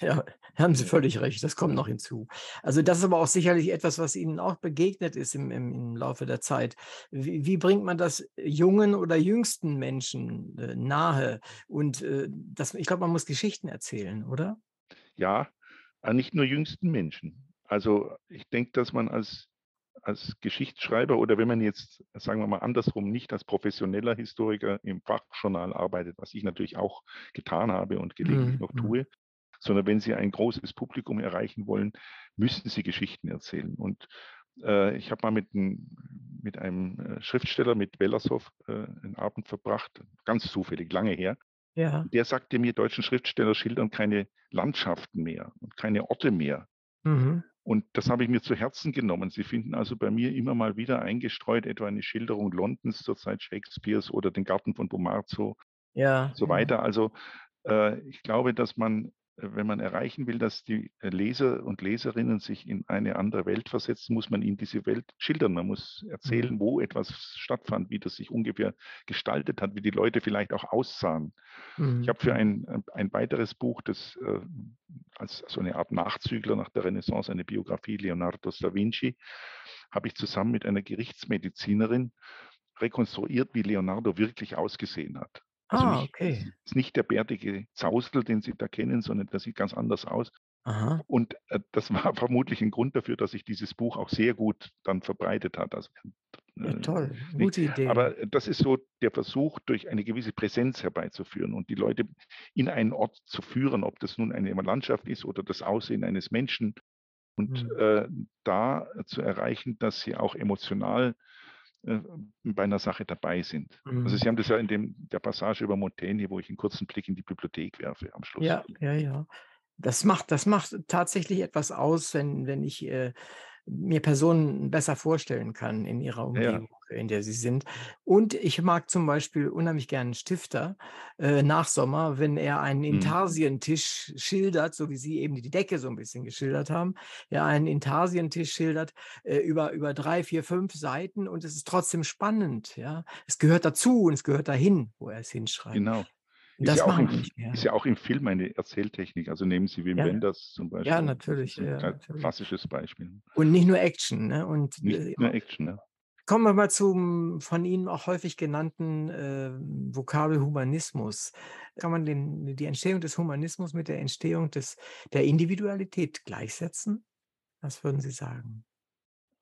Ja, haben Sie völlig recht, das kommt noch hinzu. Also, das ist aber auch sicherlich etwas, was Ihnen auch begegnet ist im im im Laufe der Zeit. Wie wie bringt man das jungen oder jüngsten Menschen, äh, nahe? Und, äh, das ich glaube, man muss Geschichten erzählen, oder? Ja, äh, nicht nur jüngsten Menschen. Also ich denke, dass man als, als Geschichtsschreiber oder wenn man jetzt, sagen wir mal andersrum, nicht als professioneller Historiker im Fachjournal arbeitet, was ich natürlich auch getan habe und gelegentlich Mhm, noch mhm. tue, sondern wenn Sie ein großes Publikum erreichen wollen, müssen Sie Geschichten erzählen. Und äh, ich habe mal mit, ein, mit einem äh, Schriftsteller, mit Wellershoff, äh, einen Abend verbracht, ganz zufällig, lange her. Ja. Der sagte mir, deutschen Schriftsteller schildern keine Landschaften mehr und keine Orte mehr. Mhm. Und das habe ich mir zu Herzen genommen. Sie finden also bei mir immer mal wieder eingestreut, etwa eine Schilderung Londons zur Zeit Shakespeares oder den Garten von Bomarzo Ja, so weiter. Also äh, ich glaube, dass man, wenn man erreichen will, dass die äh, Leser und Leserinnen sich in eine andere Welt versetzen, muss man ihnen diese Welt schildern. Man muss erzählen, Mhm. wo etwas stattfand, wie das sich ungefähr gestaltet hat, wie die Leute vielleicht auch aussahen. Ich Mhm, habe für ein, ein weiteres Buch, das äh, als so eine Art Nachzügler nach der Renaissance, eine Biografie Leonardo da Vinci, habe ich zusammen mit einer Gerichtsmedizinerin rekonstruiert, wie Leonardo wirklich ausgesehen hat. Also Ah, nicht, okay. es ist nicht der bärtige Zausel, den Sie da kennen, sondern der sieht ganz anders aus. Aha. Und äh, das war vermutlich ein Grund dafür, dass sich dieses Buch auch sehr gut dann verbreitet hat. Also, Ja, äh, toll, nicht, gute Idee. aber das ist so der Versuch, durch eine gewisse Präsenz herbeizuführen und die Leute in einen Ort zu führen, ob das nun eine Landschaft ist oder das Aussehen eines Menschen Und mhm. äh, da zu erreichen, dass sie auch emotional äh, bei einer Sache dabei sind. Also mhm. Also Sie haben das ja in dem, der Passage über Montaigne, wo ich einen kurzen Blick in die Bibliothek werfe am Schluss. Ja, ja, ja. Das macht, das macht tatsächlich etwas aus, wenn, wenn ich äh, mir Personen besser vorstellen kann in ihrer Umgebung, ja. in der sie sind. Und ich mag zum Beispiel unheimlich gerne Stifter äh, nach Sommer, wenn er einen mhm. Intarsientisch schildert, so wie Sie eben die Decke so ein bisschen geschildert haben, ja, einen Intarsientisch schildert äh, über, über drei, vier, fünf Seiten und es ist trotzdem spannend, ja. Es gehört dazu und es gehört dahin, wo er es hinschreibt. Genau. Ist ja, auch im, ist ja auch im Film eine Erzähltechnik. Also nehmen Sie Wim ja. Wenders zum Beispiel. Ja, natürlich. Ja, natürlich. Klassisches Beispiel. Und nicht nur Action. Ne? Und, nicht äh, nur Action, ne? Kommen wir mal zum von Ihnen auch häufig genannten äh, Vokabel Humanismus. Kann man den, die Entstehung des Humanismus mit der Entstehung des, der Individualität gleichsetzen? Was würden Sie sagen?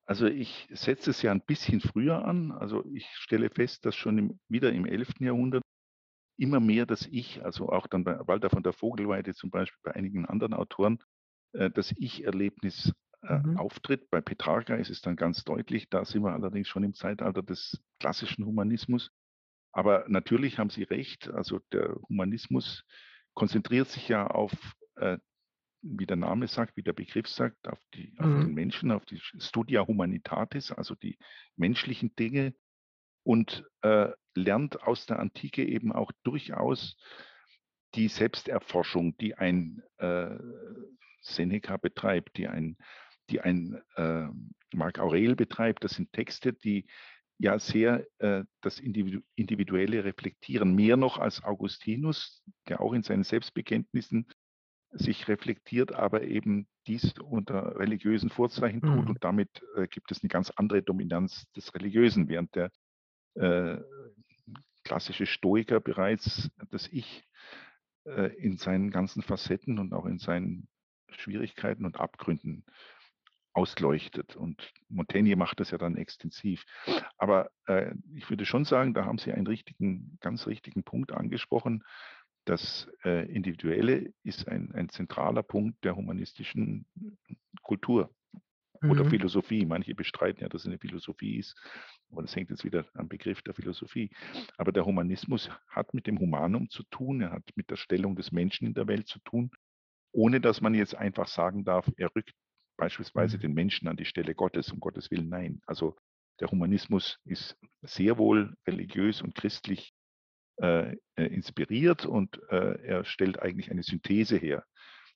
Also ich setze es ja ein bisschen früher an. Also ich stelle fest, dass schon im, wieder im 11. Jahrhundert immer mehr das Ich, also auch dann bei Walter von der Vogelweide zum Beispiel, bei einigen anderen Autoren, äh, das Ich-Erlebnis äh, mhm. auftritt. Bei Petrarca ist es dann ganz deutlich, da sind wir allerdings schon im Zeitalter des klassischen Humanismus. Aber natürlich haben Sie recht, also der Humanismus konzentriert sich ja auf, äh, wie der Name sagt, wie der Begriff sagt, auf, die, auf mhm. den Menschen, auf die Studia Humanitatis, also die menschlichen Dinge und äh, lernt aus der Antike eben auch durchaus die Selbsterforschung, die ein äh, Seneca betreibt, die ein, die ein äh, Marc Aurel betreibt. Das sind Texte, die ja sehr äh, das Individu Individuelle reflektieren, mehr noch als Augustinus, der auch in seinen Selbstbekenntnissen sich reflektiert, aber eben dies unter religiösen Vorzeichen tut mhm. und damit äh, gibt es eine ganz andere Dominanz des Religiösen, während der äh, klassische Stoiker bereits das Ich äh, in seinen ganzen Facetten und auch in seinen Schwierigkeiten und Abgründen ausleuchtet. Und Montaigne macht das ja dann extensiv. Aber äh, ich würde schon sagen, da haben Sie einen richtigen, ganz richtigen Punkt angesprochen. Das äh, Individuelle ist ein, ein zentraler Punkt der humanistischen Kultur oder mhm. Philosophie. Manche bestreiten ja, dass es eine Philosophie ist, aber das hängt jetzt wieder am Begriff der Philosophie. Aber der Humanismus hat mit dem Humanum zu tun, er hat mit der Stellung des Menschen in der Welt zu tun, ohne dass man jetzt einfach sagen darf, er rückt beispielsweise mhm. den Menschen an die Stelle Gottes, um Gottes Willen. Nein. Also der Humanismus ist sehr wohl religiös und christlich äh, äh inspiriert und äh, er stellt eigentlich eine Synthese her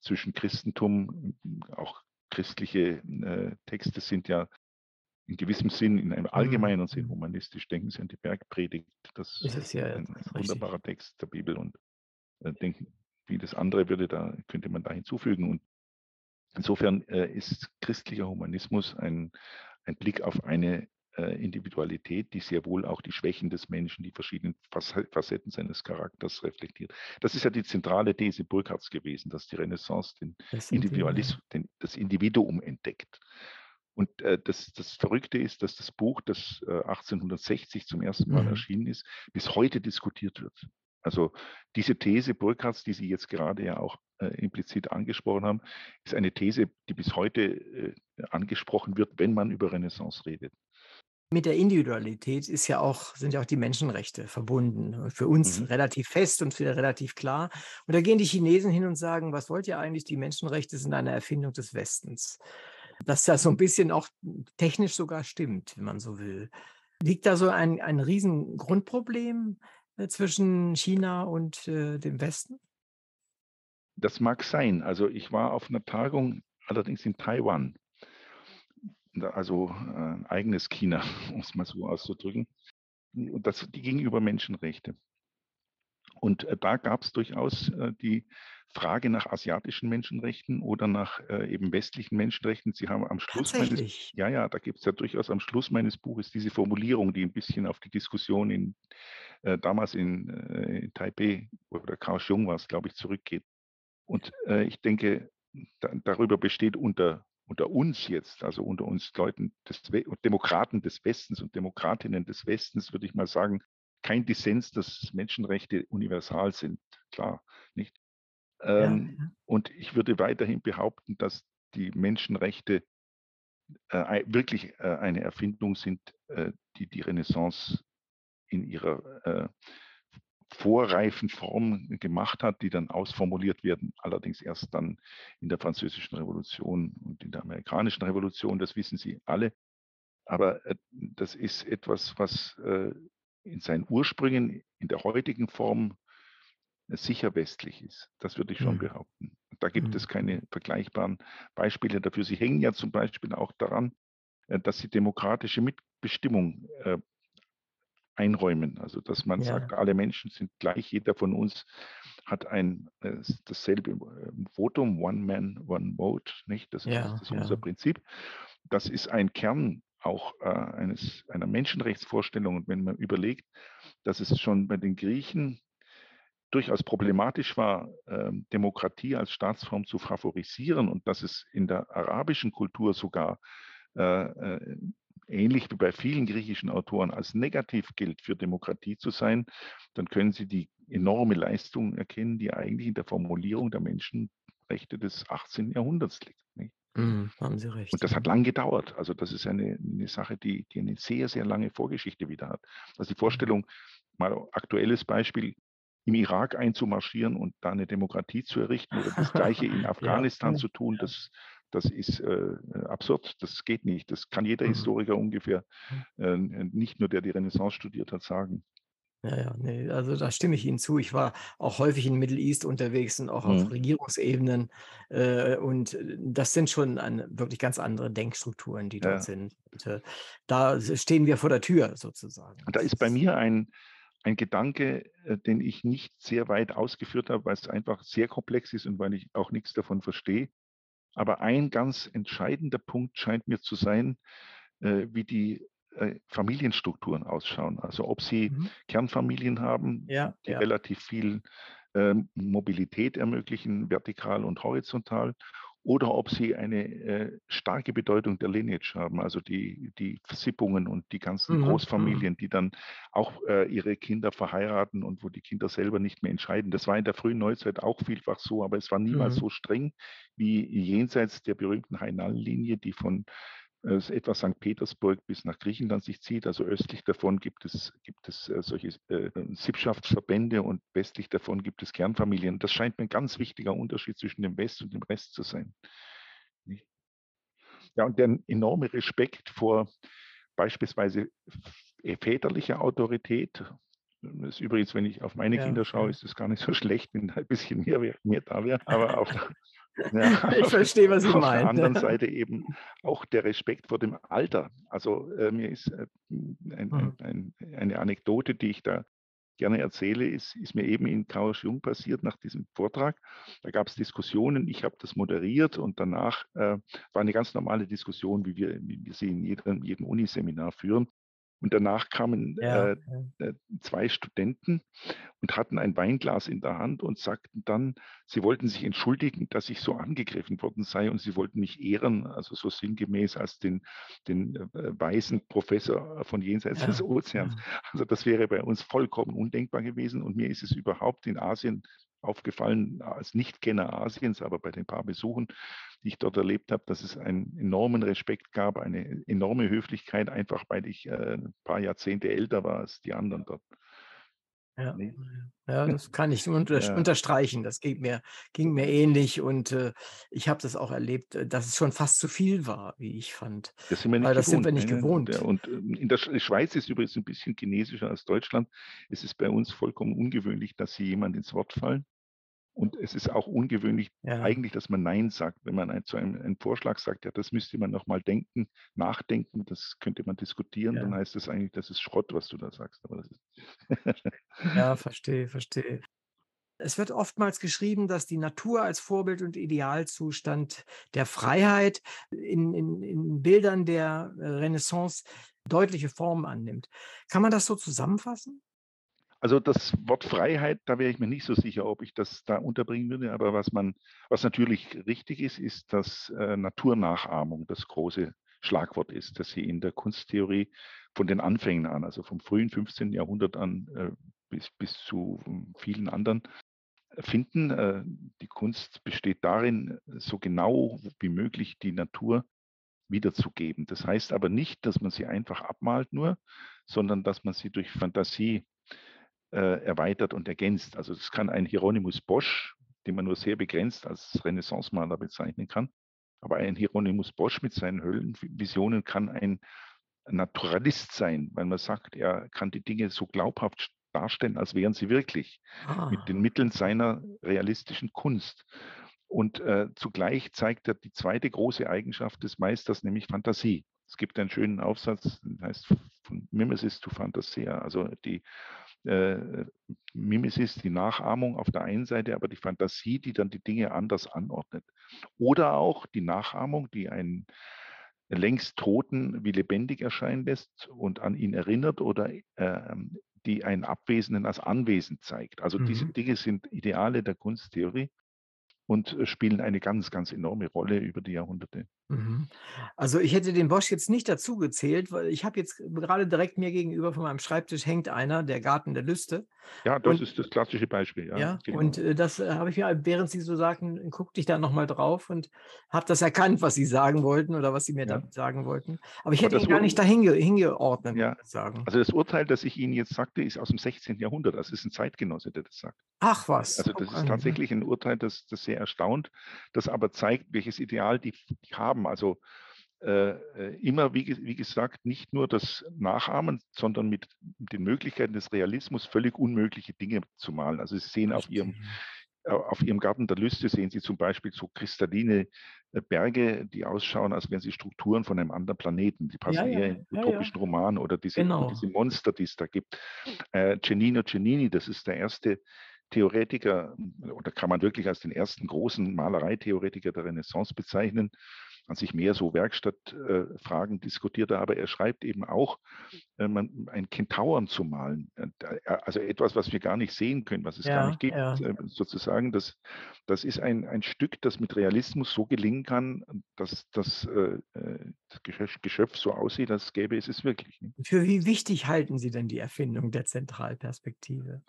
zwischen Christentum, auch christliche äh, Texte sind ja in gewissem Sinn, in einem allgemeinen Sinn mhm. humanistisch. Denken Sie an die Bergpredigt, das ist es, ja, ein wunderbarer richtig. Text der Bibel und äh, denken, wie das andere würde, da könnte man da hinzufügen. Und insofern äh, ist christlicher Humanismus ein, ein Blick auf eine Individualität, die sehr wohl auch die Schwächen des Menschen, die verschiedenen Facetten seines Charakters reflektiert. Das ist ja die zentrale These Burkhards gewesen, dass die Renaissance den Individualismus, den, das Individuum entdeckt. Und äh, das, das Verrückte ist, dass das Buch, das äh, 1860 zum ersten Mal mhm. erschienen ist, bis heute diskutiert wird. Also diese These Burkhards, die Sie jetzt gerade ja auch äh, implizit angesprochen haben, ist eine These, die bis heute äh, angesprochen wird, wenn man über Renaissance redet. Mit der Individualität ist ja auch, sind ja auch die Menschenrechte verbunden. Für uns mhm. relativ fest und wieder relativ klar. Und da gehen die Chinesen hin und sagen, was wollt ihr eigentlich? Die Menschenrechte sind eine Erfindung des Westens. Das ja so ein bisschen auch technisch sogar stimmt, wenn man so will. Liegt da so ein, ein riesen Grundproblem äh, zwischen China und äh, dem Westen? Das mag sein. Also ich war auf einer Tagung, allerdings in Taiwan also äh, ein eigenes China, um es mal so auszudrücken. Und das, die gegenüber Menschenrechte. Und äh, da gab es durchaus äh, die Frage nach asiatischen Menschenrechten oder nach eben westlichen Menschenrechten. Sie haben am Schluss meines, ja, ja, da gibt es ja durchaus am Schluss meines Buches diese Formulierung, die ein bisschen auf die Diskussion in damals in, in Taipei oder Kaohsiung war es, glaube ich, zurückgeht. Und ich denke, da, darüber besteht unter unter uns jetzt, also unter uns Leuten des Demokraten des Westens und Demokratinnen des Westens, würde ich mal sagen, kein Dissens, dass Menschenrechte universal sind. Klar, nicht? Ähm, ja, Und ich würde weiterhin behaupten, dass die Menschenrechte äh, wirklich äh, eine Erfindung sind, äh, die die Renaissance in ihrer äh, vorreifen Form gemacht hat, die dann ausformuliert werden, allerdings erst dann in der französischen Revolution und in der amerikanischen Revolution, das wissen Sie alle. Aber äh, das ist etwas, was äh, in seinen Ursprüngen in der heutigen Form sicher westlich ist. Das würde ich schon mhm. behaupten. Da gibt mhm. es keine vergleichbaren Beispiele dafür. Sie hängen ja zum Beispiel auch daran, äh, dass sie demokratische Mitbestimmung einräumen. Also dass man ja. sagt, alle Menschen sind gleich, jeder von uns hat ein äh, dasselbe Votum, One Man, One Vote, nicht? Das, ja, das ist unser. Prinzip. Das ist ein Kern auch äh, eines, einer Menschenrechtsvorstellung. Und wenn man überlegt, dass es schon bei den Griechen durchaus problematisch war, äh, Demokratie als Staatsform zu favorisieren und dass es in der arabischen Kultur sogar äh, äh, ähnlich wie bei vielen griechischen Autoren als negativ gilt, für Demokratie zu sein, dann können Sie die enorme Leistung erkennen, die eigentlich in der Formulierung der Menschenrechte des 18. Jahrhunderts liegt. Nicht? Mm, haben Sie recht. Und das hat lang gedauert. Also das ist eine, eine Sache, die, die eine sehr, sehr lange Vorgeschichte wieder hat. Also die Vorstellung, mal aktuelles Beispiel, im Irak einzumarschieren und da eine Demokratie zu errichten oder das Gleiche in Afghanistan ja. zu tun, das, das ist äh, absurd, das geht nicht. Das kann jeder mhm. Historiker ungefähr, äh, nicht nur der die Renaissance studiert hat, sagen. Ja, ja, nee, also da stimme ich Ihnen zu. Ich war auch häufig in Middle East unterwegs und auch mhm. auf Regierungsebenen. Äh, und das sind schon eine, wirklich ganz andere Denkstrukturen, die dort ja. sind. Und, äh, da stehen wir vor der Tür sozusagen. Und da ist bei mir ein, ein Gedanke, äh, den ich nicht sehr weit ausgeführt habe, weil es einfach sehr komplex ist und weil ich auch nichts davon verstehe. Aber ein ganz entscheidender Punkt scheint mir zu sein, äh, wie die äh, Familienstrukturen ausschauen. Also ob sie mhm. Kernfamilien haben, ja, die ja. relativ viel Mobilität ermöglichen, vertikal und horizontal, oder ob sie eine äh, starke Bedeutung der Lineage haben, also die, die Versippungen und die ganzen mhm. Großfamilien, mhm. die dann auch äh, ihre Kinder verheiraten und wo die Kinder selber nicht mehr entscheiden. Das war in der frühen Neuzeit auch vielfach so, aber es war niemals mhm. so streng wie jenseits der berühmten Hainal-Linie, die von etwa St. Petersburg bis nach Griechenland sich zieht. Also östlich davon gibt es, gibt es äh, solche äh, Sippschaftsverbände und westlich davon gibt es Kernfamilien. Das scheint mir ein ganz wichtiger Unterschied zwischen dem West und dem Rest zu sein. Ja, und der enorme Respekt vor beispielsweise väterlicher Autorität. Das ist übrigens, wenn ich auf meine ja, Kinder schaue, ist es gar nicht so schlecht, wenn ein bisschen mehr, mehr da wäre. Aber auf ja, ich verstehe, was Sie meinen. Auf der anderen Seite eben auch der Respekt vor dem Alter. Also äh, mir ist äh, ein, hm. ein, eine Anekdote, die ich da gerne erzähle, ist, ist mir eben in Chaos Jung passiert nach diesem Vortrag. Da gab es Diskussionen, ich habe das moderiert und danach äh, war eine ganz normale Diskussion, wie wir, wie wir sie in jedem, jedem Uniseminar führen. Und danach kamen ja, äh, äh, zwei Studenten und hatten ein Weinglas in der Hand und sagten dann, sie wollten sich entschuldigen, dass ich so angegriffen worden sei und sie wollten mich ehren, also so sinngemäß als den, den äh, weisen Professor von jenseits ja, des Ozeans. Also das wäre bei uns vollkommen undenkbar gewesen und mir ist es überhaupt in Asien aufgefallen, als Nichtkenner Asiens, aber bei den paar Besuchen, die ich dort erlebt habe, dass es einen enormen Respekt gab, eine enorme Höflichkeit, einfach weil ich äh, ein paar Jahrzehnte älter war als die anderen dort. Ja, ja das kann ich unter, ja. unterstreichen. Das ging mir, ging mir ähnlich und äh, ich habe das auch erlebt, äh, dass es schon fast zu viel war, wie ich fand. Das sind wir nicht Weil das gewohnt, sind wir nicht ne? gewohnt. Und ähm, in der Schweiz ist übrigens ein bisschen chinesischer als Deutschland. Es ist bei uns vollkommen ungewöhnlich, dass sie jemand ins Wort fallen. Und es ist auch ungewöhnlich ja. eigentlich, dass man Nein sagt, wenn man ein, zu einem einen Vorschlag sagt, ja, das müsste man nochmal denken, nachdenken, das könnte man diskutieren, ja. dann heißt das eigentlich, das ist Schrott, was du da sagst. Aber das ist ja, verstehe, verstehe. Es wird oftmals geschrieben, dass die Natur als Vorbild und Idealzustand der Freiheit in, in, in Bildern der Renaissance deutliche Formen annimmt. Kann man das so zusammenfassen? Also das Wort Freiheit, da wäre ich mir nicht so sicher, ob ich das da unterbringen würde. Aber was man, was natürlich richtig ist, ist, dass äh, Naturnachahmung das große Schlagwort ist, dass sie in der Kunsttheorie von den Anfängen an, also vom frühen 15. Jahrhundert an äh, bis, bis zu vielen anderen finden. Äh, die Kunst besteht darin, so genau wie möglich die Natur wiederzugeben. Das heißt aber nicht, dass man sie einfach abmalt nur, sondern dass man sie durch Fantasie äh, erweitert und ergänzt. Also das kann ein Hieronymus Bosch, den man nur sehr begrenzt als Renaissance-Maler bezeichnen kann. Aber ein Hieronymus Bosch mit seinen Höllenvisionen kann ein Naturalist sein, weil man sagt, er kann die Dinge so glaubhaft darstellen, als wären sie wirklich, ah. mit den Mitteln seiner realistischen Kunst. Und äh, zugleich zeigt er die zweite große Eigenschaft des Meisters, nämlich Fantasie. Es gibt einen schönen Aufsatz, der heißt von Mimesis to Fantasia, also die äh, Mimesis, die Nachahmung auf der einen Seite, aber die Fantasie, die dann die Dinge anders anordnet. Oder auch die Nachahmung, die einen längst Toten wie lebendig erscheinen lässt und an ihn erinnert oder äh, die einen Abwesenden als anwesend zeigt. Also mhm. diese Dinge sind Ideale der Kunsttheorie und äh, spielen eine ganz, ganz enorme Rolle über die Jahrhunderte. Mhm. Also ich hätte den Bosch jetzt nicht dazu gezählt, weil ich habe jetzt gerade direkt mir gegenüber von meinem Schreibtisch hängt einer, der Garten der Lüste. Ja, das und, ist das klassische Beispiel. Ja, ja genau. und äh, das äh, habe ich mir, während Sie so sagten, guckte ich da nochmal drauf und habe das erkannt, was Sie sagen wollten oder was Sie mir ja. damit sagen wollten. Aber ich hätte ihn gar nicht dahin hingeordnet, ja. sagen. Also das Urteil, das ich Ihnen jetzt sagte, ist aus dem 16. Jahrhundert. Das ist ein Zeitgenosse, der das sagt. Ach was. Also das ist tatsächlich ein Urteil, das, das sehr erstaunt, das aber zeigt, welches Ideal die, die haben haben. Also äh, äh, immer, wie, wie, gesagt, nicht nur das Nachahmen, sondern mit den Möglichkeiten des Realismus völlig unmögliche Dinge zu malen. Also Sie sehen auf Ihrem, auf Ihrem Garten der Lüste, sehen Sie zum Beispiel so kristalline äh, Berge, die ausschauen, als wären sie Strukturen von einem anderen Planeten. Die passen ja, ja, eher in utopischen ja, Roman oder diese, genau. diese Monster, die es da gibt. Äh, Cennino Cennini, das ist der erste Theoretiker, oder kann man wirklich als den ersten großen Malereitheoretiker der Renaissance bezeichnen, an sich mehr so Werkstattfragen äh, diskutiert, aber er schreibt eben auch, äh, man, ein Kentauren zu malen. Äh, also etwas, was wir gar nicht sehen können, was es ja, gar nicht gibt, ja. Äh, sozusagen. Das, das ist ein, ein Stück, das mit Realismus so gelingen kann, dass, äh, das Geschöpf so aussieht, als gäbe es es wirklich. Für wie wichtig halten Sie denn die Erfindung der Zentralperspektive?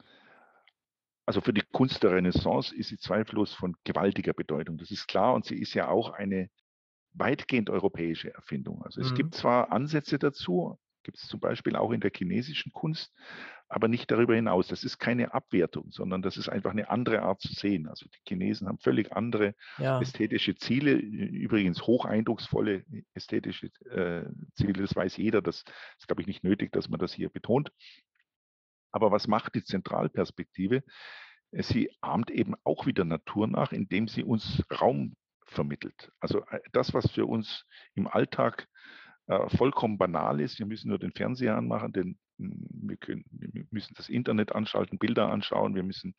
Also für die Kunst der Renaissance ist sie zweifellos von gewaltiger Bedeutung. Das ist klar und sie ist ja auch eine weitgehend europäische Erfindung. Also es mhm. gibt zwar Ansätze dazu, gibt es zum Beispiel auch in der chinesischen Kunst, aber nicht darüber hinaus. Das ist keine Abwertung, sondern das ist einfach eine andere Art zu sehen. Also die Chinesen haben völlig andere ja. ästhetische Ziele, übrigens hoch eindrucksvolle ästhetische äh, Ziele, das weiß jeder. Das ist, glaube ich, nicht nötig, dass man das hier betont. Aber was macht die Zentralperspektive? Sie ahmt eben auch wieder Natur nach, indem sie uns Raum vermittelt. Also äh, das, was für uns im Alltag äh, vollkommen banal ist, wir müssen nur den Fernseher anmachen, den, hm, wir, können, wir müssen das Internet anschalten, Bilder anschauen, wir müssen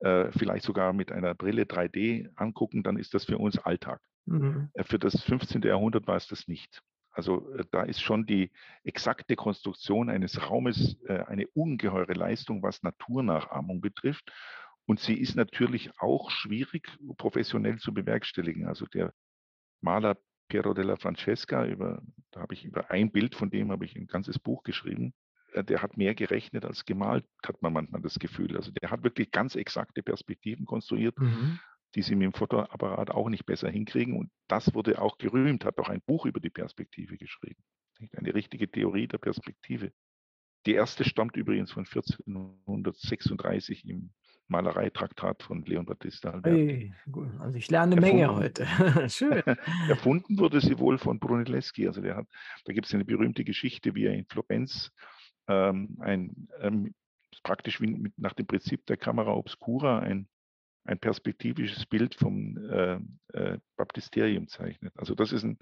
äh, vielleicht sogar mit einer Brille 3D angucken, dann ist das für uns Alltag. Mhm. Äh, für das 15. Jahrhundert war es das nicht. Also äh, da ist schon die exakte Konstruktion eines Raumes eine ungeheure Leistung, was Naturnachahmung betrifft. Und sie ist natürlich auch schwierig professionell zu bewerkstelligen. Also der Maler Piero della Francesca, über, da habe ich über ein Bild von dem habe ich ein ganzes Buch geschrieben. Äh, der hat mehr gerechnet als gemalt, hat man manchmal das Gefühl. Also der hat wirklich ganz exakte Perspektiven konstruiert, mhm. die sie mit dem Fotoapparat auch nicht besser hinkriegen. Und das wurde auch gerühmt, hat auch ein Buch über die Perspektive geschrieben. Eine richtige Theorie der Perspektive. Die erste stammt übrigens von 1436 im Malereitraktat von Leon Battista Alberti. Also ich lerne eine Menge heute. Schön. Erfunden wurde sie wohl von Brunelleschi. Also der hat, da gibt es eine berühmte Geschichte, wie er in Florenz ähm, ein ähm, praktisch wie mit, nach dem Prinzip der Kamera Obscura ein ein perspektivisches Bild vom äh, äh, Baptisterium zeichnet. Also das ist ein,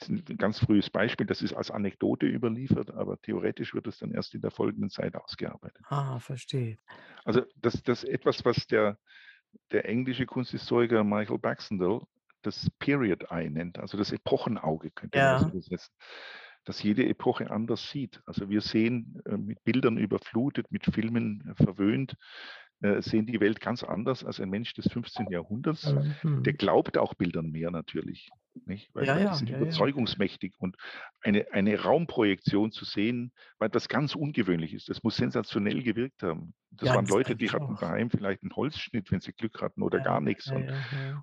ist ein, ganz frühes Beispiel, das ist als Anekdote überliefert, aber theoretisch wird es dann erst in der folgenden Zeit ausgearbeitet. Ah, verstehe. Also das, das etwas, was der, der englische Kunsthistoriker Michael Baxendale das Period Eye nennt, also das Epochenauge könnte man ja. das übersetzen dass jede Epoche anders sieht. Also wir sehen äh, mit Bildern überflutet, mit Filmen verwöhnt, äh, sehen die Welt ganz anders als ein Mensch des 15. Jahrhunderts. Mhm. Der glaubt auch Bildern mehr natürlich, nicht? Weil, Ja, weil ja, die sind ja, überzeugungsmächtig und eine, eine Raumprojektion zu sehen, war etwas ganz Ungewöhnliches. Das muss sensationell gewirkt haben. Das Ja, waren das Leute, die hatten auch. daheim vielleicht einen Holzschnitt, wenn sie Glück hatten, oder gar nichts. Und,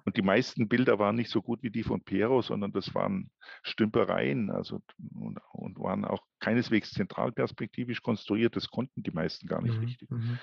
und die meisten Bilder waren nicht so gut wie die von Piero, sondern das waren Stümpereien, also und, und waren auch keineswegs zentralperspektivisch konstruiert. Das konnten die meisten gar nicht Mhm, richtig. mhm.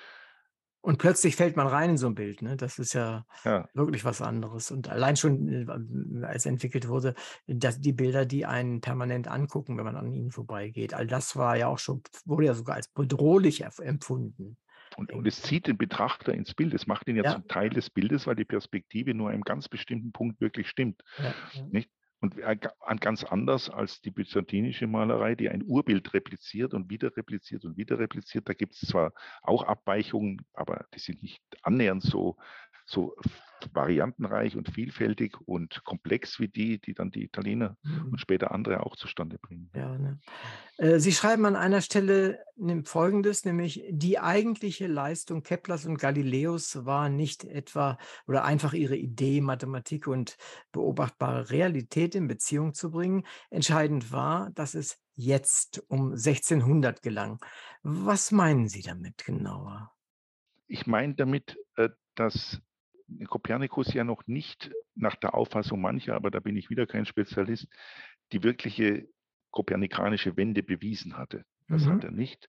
Und plötzlich fällt man rein in so ein Bild. Ne? Das ist ja Ja, wirklich was anderes. Und allein schon, äh, als entwickelt wurde, dass die Bilder, die einen permanent angucken, wenn man an ihnen vorbeigeht, all das war ja auch schon, wurde ja sogar als bedrohlich empfunden. und, und es zieht den Betrachter ins Bild. Es macht ihn ja, Ja. zum Teil des Bildes, weil die Perspektive nur einem ganz bestimmten Punkt wirklich stimmt. Ja. Nicht? Und ga- an- ganz anders als die byzantinische Malerei, die ein Urbild repliziert und wieder repliziert und wieder repliziert. Da gibt es zwar auch Abweichungen, aber die sind nicht annähernd so, so variantenreich und vielfältig und komplex wie die, die dann die Italiener Mhm. und später andere auch zustande bringen. Ja, ne? Äh, Sie schreiben an einer Stelle Folgendes, nämlich die eigentliche Leistung Keplers und Galileos war nicht etwa oder einfach ihre Idee, Mathematik und beobachtbare Realität in Beziehung zu bringen. Entscheidend war, dass es jetzt um 1600 gelang. Was meinen Sie damit genauer? Ich meine damit, äh, dass Kopernikus ja noch nicht nach der Auffassung mancher, aber da bin ich wieder kein Spezialist, die wirkliche kopernikanische Wende bewiesen hatte. Das Mhm. hat er nicht.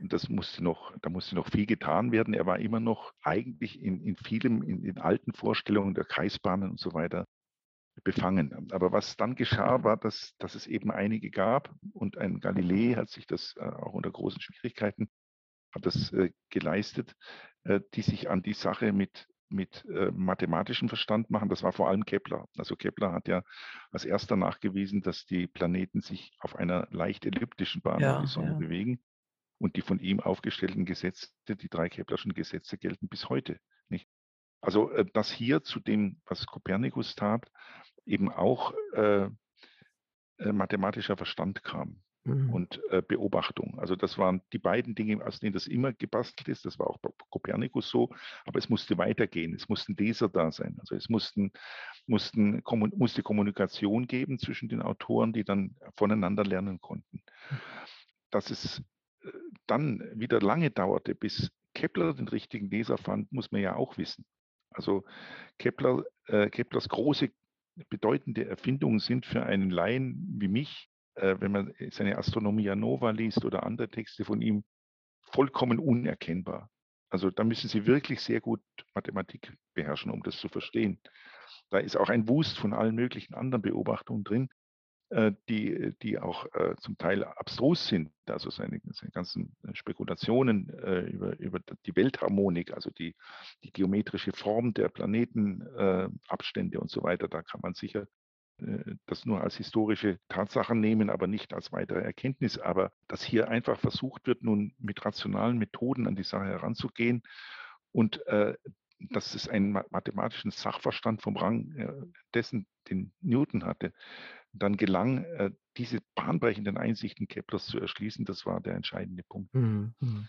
Und das musste noch, da musste noch viel getan werden. Er war immer noch eigentlich in, in vielem, in den alten Vorstellungen der Kreisbahnen und so weiter befangen. Aber was dann geschah, war, dass, dass es eben einige gab und ein Galilei hat sich das äh, auch unter großen Schwierigkeiten hat das äh, geleistet, äh, die sich an die Sache mit, mit äh, mathematischem Verstand machen. Das war vor allem Kepler. Also Kepler hat ja als erster nachgewiesen, dass die Planeten sich auf einer leicht elliptischen Bahn Ja, um die Sonne ja. bewegen. Und die von ihm aufgestellten Gesetze, die drei Keplerschen Gesetze, gelten bis heute. Nicht? Also, äh, dass hier zu dem, was Kopernikus tat, eben auch äh, äh, mathematischer Verstand kam Mhm. und äh, Beobachtung. Also das waren die beiden Dinge, aus denen das immer gebastelt ist. Das war auch bei Kopernikus so, aber es musste weitergehen. Es mussten Leser da sein. Also es mussten, mussten, kommun, musste Kommunikation geben zwischen den Autoren, die dann voneinander lernen konnten. Dass es äh, dann wieder lange dauerte, bis Kepler den richtigen Leser fand, muss man ja auch wissen. Also Kepler, äh, Keplers große bedeutende Erfindungen sind für einen Laien wie mich äh, wenn man seine Astronomia Nova liest oder andere Texte von ihm, vollkommen unerkennbar. Also da müssen Sie wirklich sehr gut Mathematik beherrschen, um das zu verstehen. Da ist auch ein Wust von allen möglichen anderen Beobachtungen drin, äh, die, die auch äh, zum Teil abstrus sind. Also seine, seine ganzen Spekulationen äh, über, über die Weltharmonik, also die, die geometrische Form der Planetenabstände und so weiter. Da kann man sicher das nur als historische Tatsachen nehmen, aber nicht als weitere Erkenntnis. Aber dass hier einfach versucht wird, nun mit rationalen Methoden an die Sache heranzugehen und äh, dass es einen mathematischen Sachverstand vom Rang äh, dessen, den Newton hatte, dann gelang, äh, diese bahnbrechenden Einsichten Keplers zu erschließen, das war der entscheidende Punkt. Mhm. mhm.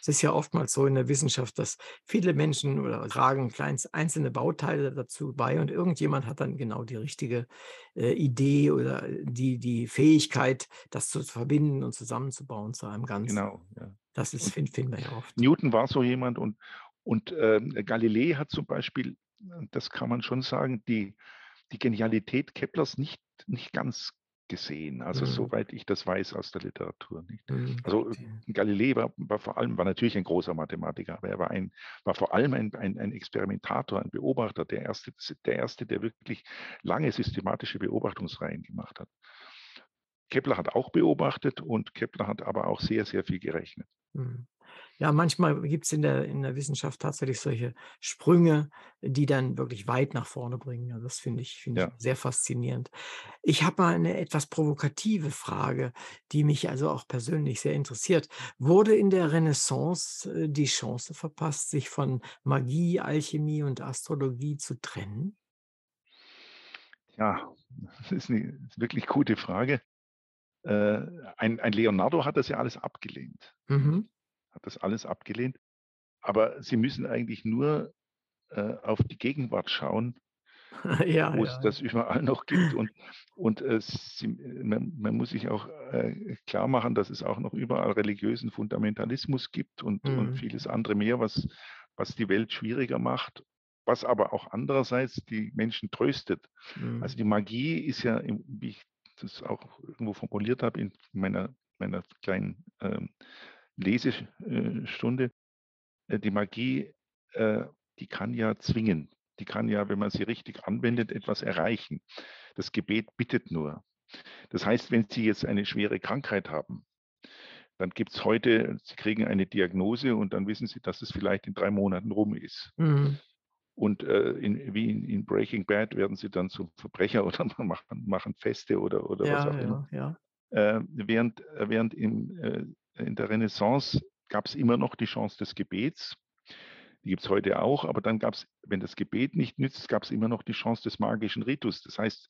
Es ist ja oftmals so in der Wissenschaft, dass viele Menschen oder tragen kleins, einzelne Bauteile dazu bei und irgendjemand hat dann genau die richtige äh, Idee oder die, die Fähigkeit, das zu verbinden und zusammenzubauen zu einem Ganzen. Genau. Ja. Das ist, finden finden wir ja oft. Newton war so jemand und, und äh, Galilei hat zum Beispiel, das kann man schon sagen, die, die Genialität Keplers nicht, nicht ganz gesehen. Also Mhm. soweit ich das weiß aus der Literatur nicht. Mhm. Also Galilei war, war vor allem, war natürlich ein großer Mathematiker, aber er war ein, war vor allem ein, ein, ein Experimentator, ein Beobachter, der erste, der erste, der wirklich lange systematische Beobachtungsreihen gemacht hat. Kepler hat auch beobachtet und Kepler hat aber auch sehr, sehr viel gerechnet. Mhm. Ja, manchmal gibt es in der, in der Wissenschaft tatsächlich solche Sprünge, die dann wirklich weit nach vorne bringen. Also das finde ich, finde Ja. ich sehr faszinierend. Ich habe mal eine etwas provokative Frage, die mich also auch persönlich sehr interessiert. Wurde in der Renaissance äh, die Chance verpasst, sich von Magie, Alchemie und Astrologie zu trennen? Ja, das ist eine wirklich gute Frage. Äh, ein, ein Leonardo hat das ja alles abgelehnt. Mhm. Hat das alles abgelehnt. aber Sie müssen eigentlich nur äh, auf die Gegenwart schauen, ja, wo es ja. das überall noch gibt. Und, und äh, Sie, man, man, muss sich auch äh, klar machen, dass es auch noch überall religiösen Fundamentalismus gibt und, mhm. und vieles andere mehr, was, was die Welt schwieriger macht, was aber auch andererseits die Menschen tröstet. Mhm. Also die Magie ist ja, wie ich das auch irgendwo formuliert habe in meiner, meiner kleinen ähm, Lesestunde, äh, die Magie, äh, die kann ja zwingen. Die kann ja, wenn man sie richtig anwendet, etwas erreichen. Das Gebet bittet nur. Das heißt, wenn Sie jetzt eine schwere Krankheit haben, dann gibt es heute, Sie kriegen eine Diagnose und dann wissen Sie, dass es vielleicht in drei Monaten rum ist. Mhm. Und äh, in, wie in, in, Breaking Bad werden Sie dann zum Verbrecher oder machen, machen Feste oder, oder ja, was auch ja, immer. Ja. Äh, während während im, äh, in der Renaissance gab es immer noch die Chance des Gebets. Die gibt es heute auch, aber dann gab es, wenn das Gebet nicht nützt, gab es immer noch die Chance des magischen Ritus. Das heißt,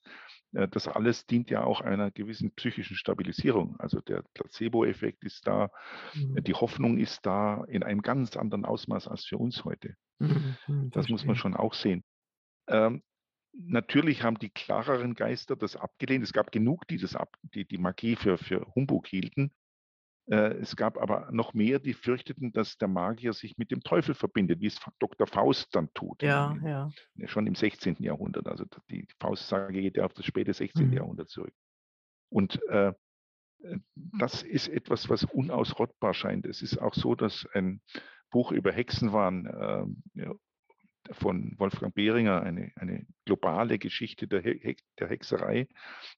äh, das alles dient ja auch einer gewissen psychischen Stabilisierung. Also der Placebo-Effekt ist da, mhm. die Hoffnung ist da in einem ganz anderen Ausmaß als für uns heute. Mhm, mhm das muss man schon auch sehen. Ähm, natürlich haben die klareren Geister das abgelehnt. Es gab genug, die das ab, die, die Magie für, für Humbug hielten. Äh, es gab aber noch mehr, die fürchteten, dass der Magier sich mit dem Teufel verbindet, wie es Dr. Faust dann tut. Ja, in, ja. Schon im 16. Jahrhundert. Also die Faustsage geht ja auf das späte 16. Mhm. Jahrhundert zurück. Und äh, das ist etwas, was unausrottbar scheint. Es ist auch so, dass ein Buch über Hexenwahn äh, von Wolfgang Behringer, eine, eine globale Geschichte der, He der Hexerei,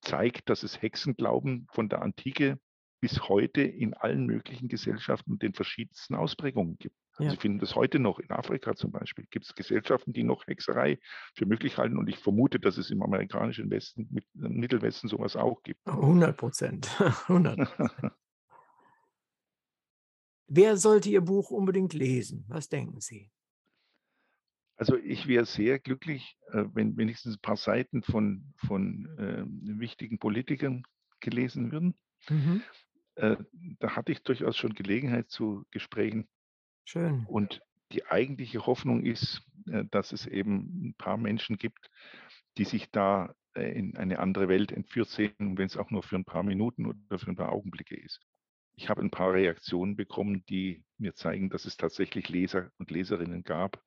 zeigt, dass es Hexenglauben von der Antike bis heute in allen möglichen Gesellschaften und den verschiedensten Ausprägungen gibt. Ja. Sie finden das heute noch in Afrika zum Beispiel. Gibt es Gesellschaften, die noch Hexerei für möglich halten? Und ich vermute, dass es im amerikanischen Westen, mit, äh, Mittelwesten sowas auch gibt. 100 Prozent. 100 Wer sollte Ihr Buch unbedingt lesen? Was denken Sie? Also ich wäre sehr glücklich, äh, wenn wenigstens ein paar Seiten von, von äh, wichtigen Politikern gelesen würden. Mhm. Äh, da hatte ich durchaus schon Gelegenheit zu Gesprächen. Schön. Und die eigentliche Hoffnung ist, äh, dass es eben ein paar Menschen gibt, die sich da äh, in eine andere Welt entführt sehen, wenn es auch nur für ein paar Minuten oder für ein paar Augenblicke ist. Ich habe ein paar Reaktionen bekommen, die mir zeigen, dass es tatsächlich Leser und Leserinnen gab,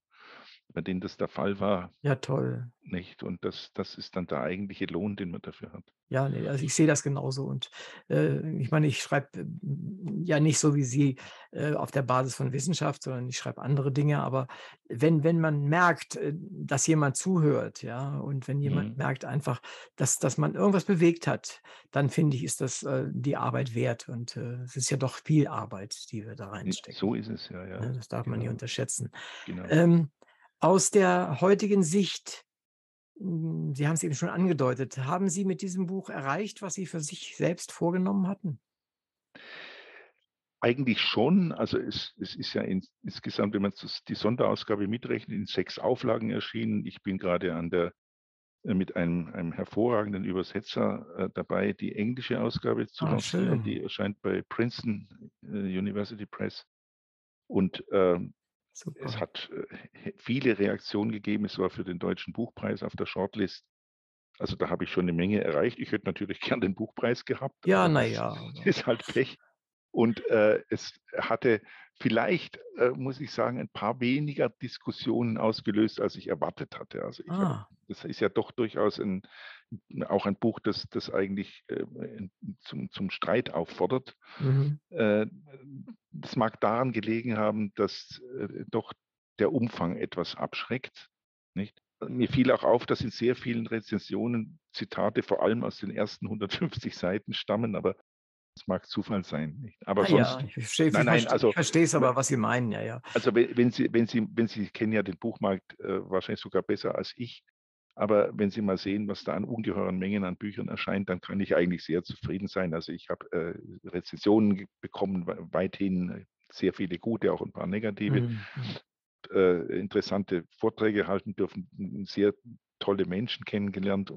bei denen das der Fall war. Ja, toll. Nicht? Und das, das ist dann der eigentliche Lohn, den man dafür hat. Ja, nee, also ich sehe das genauso. Und äh, ich meine, ich schreibe äh, ja nicht so wie Sie äh, auf der Basis von Wissenschaft, sondern ich schreibe andere Dinge. Aber wenn, wenn man merkt, äh, dass jemand zuhört, ja, und wenn jemand mhm. merkt einfach, dass, dass man irgendwas bewegt hat, dann finde ich, ist das äh, die Arbeit wert. Und äh, es ist ja doch viel Arbeit, die wir da reinstecken. So ist es, ja, ja. Ne, das darf genau. man nicht genau. unterschätzen. Genau. Ähm, aus der heutigen Sicht, hm, Sie haben es eben schon angedeutet, haben Sie mit diesem Buch erreicht, was Sie für sich selbst vorgenommen hatten? Eigentlich schon. Also es, es ist ja in, insgesamt, wenn man die Sonderausgabe mitrechnet, in sechs Auflagen erschienen. Ich bin gerade an der äh, mit einem, einem hervorragenden Übersetzer äh, dabei, die englische Ausgabe zu ah, lancieren. Die erscheint bei Princeton äh, University Press. Und ähm, Super. Es hat äh, viele Reaktionen gegeben. Es war für den Deutschen Buchpreis auf der Shortlist. Also da habe ich schon eine Menge erreicht. Ich hätte natürlich gern den Buchpreis gehabt. Ja, naja. Ist halt Pech. Und äh, es hatte vielleicht, äh, muss ich sagen, ein paar weniger Diskussionen ausgelöst, als ich erwartet hatte. Also ah. hab, das ist ja doch durchaus ein, auch ein Buch, das, das eigentlich äh, zum, zum Streit auffordert. Mhm. Äh, das mag daran gelegen haben, dass äh, doch der Umfang etwas abschreckt. Nicht? Mir fiel auch auf, dass in sehr vielen Rezensionen Zitate vor allem aus den ersten 150 Seiten stammen, aber es mag Zufall sein, nicht? Aber ah, sonst. Ja, ich verstehe, nein, nein, also, ich verstehe es aber, was Sie meinen, ja, ja. Also wenn Sie, wenn Sie, wenn Sie kennen ja den Buchmarkt äh, wahrscheinlich sogar besser als ich. Aber wenn Sie mal sehen, was da an ungeheuren Mengen an Büchern erscheint, dann kann ich eigentlich sehr zufrieden sein. Also ich habe äh, Rezensionen bekommen, weithin sehr viele gute, auch ein paar negative. Mhm. Äh, interessante Vorträge halten dürfen, sehr tolle Menschen kennengelernt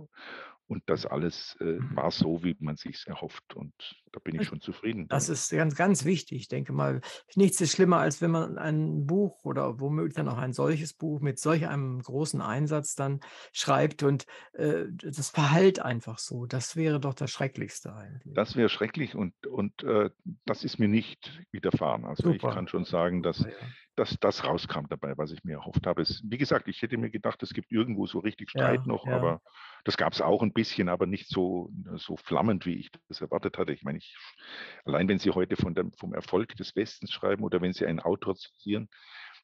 Und das alles äh, Mhm. war so, wie man sich erhofft. Und da bin ich schon zufrieden das ist ganz, ganz wichtig. Ich denke mal, nichts ist schlimmer, als wenn man ein Buch oder womöglich dann auch ein solches Buch mit solch einem großen Einsatz dann schreibt und, äh, das verhallt einfach so. Das wäre doch das Schrecklichste eigentlich. Das wäre schrecklich und, und äh, das ist mir nicht widerfahren. Also ich Super. kann schon sagen, dass, Ja, ja. dass das rauskam dabei, was ich mir erhofft habe. Es, wie gesagt, ich hätte mir gedacht, es gibt irgendwo so richtig Ja, Streit noch, ja. aber das gab es auch ein bisschen, aber nicht so, so flammend, wie ich das erwartet hatte. Ich meine, ich, allein wenn Sie heute von dem, vom Erfolg des Westens schreiben oder wenn Sie einen Autor zitieren,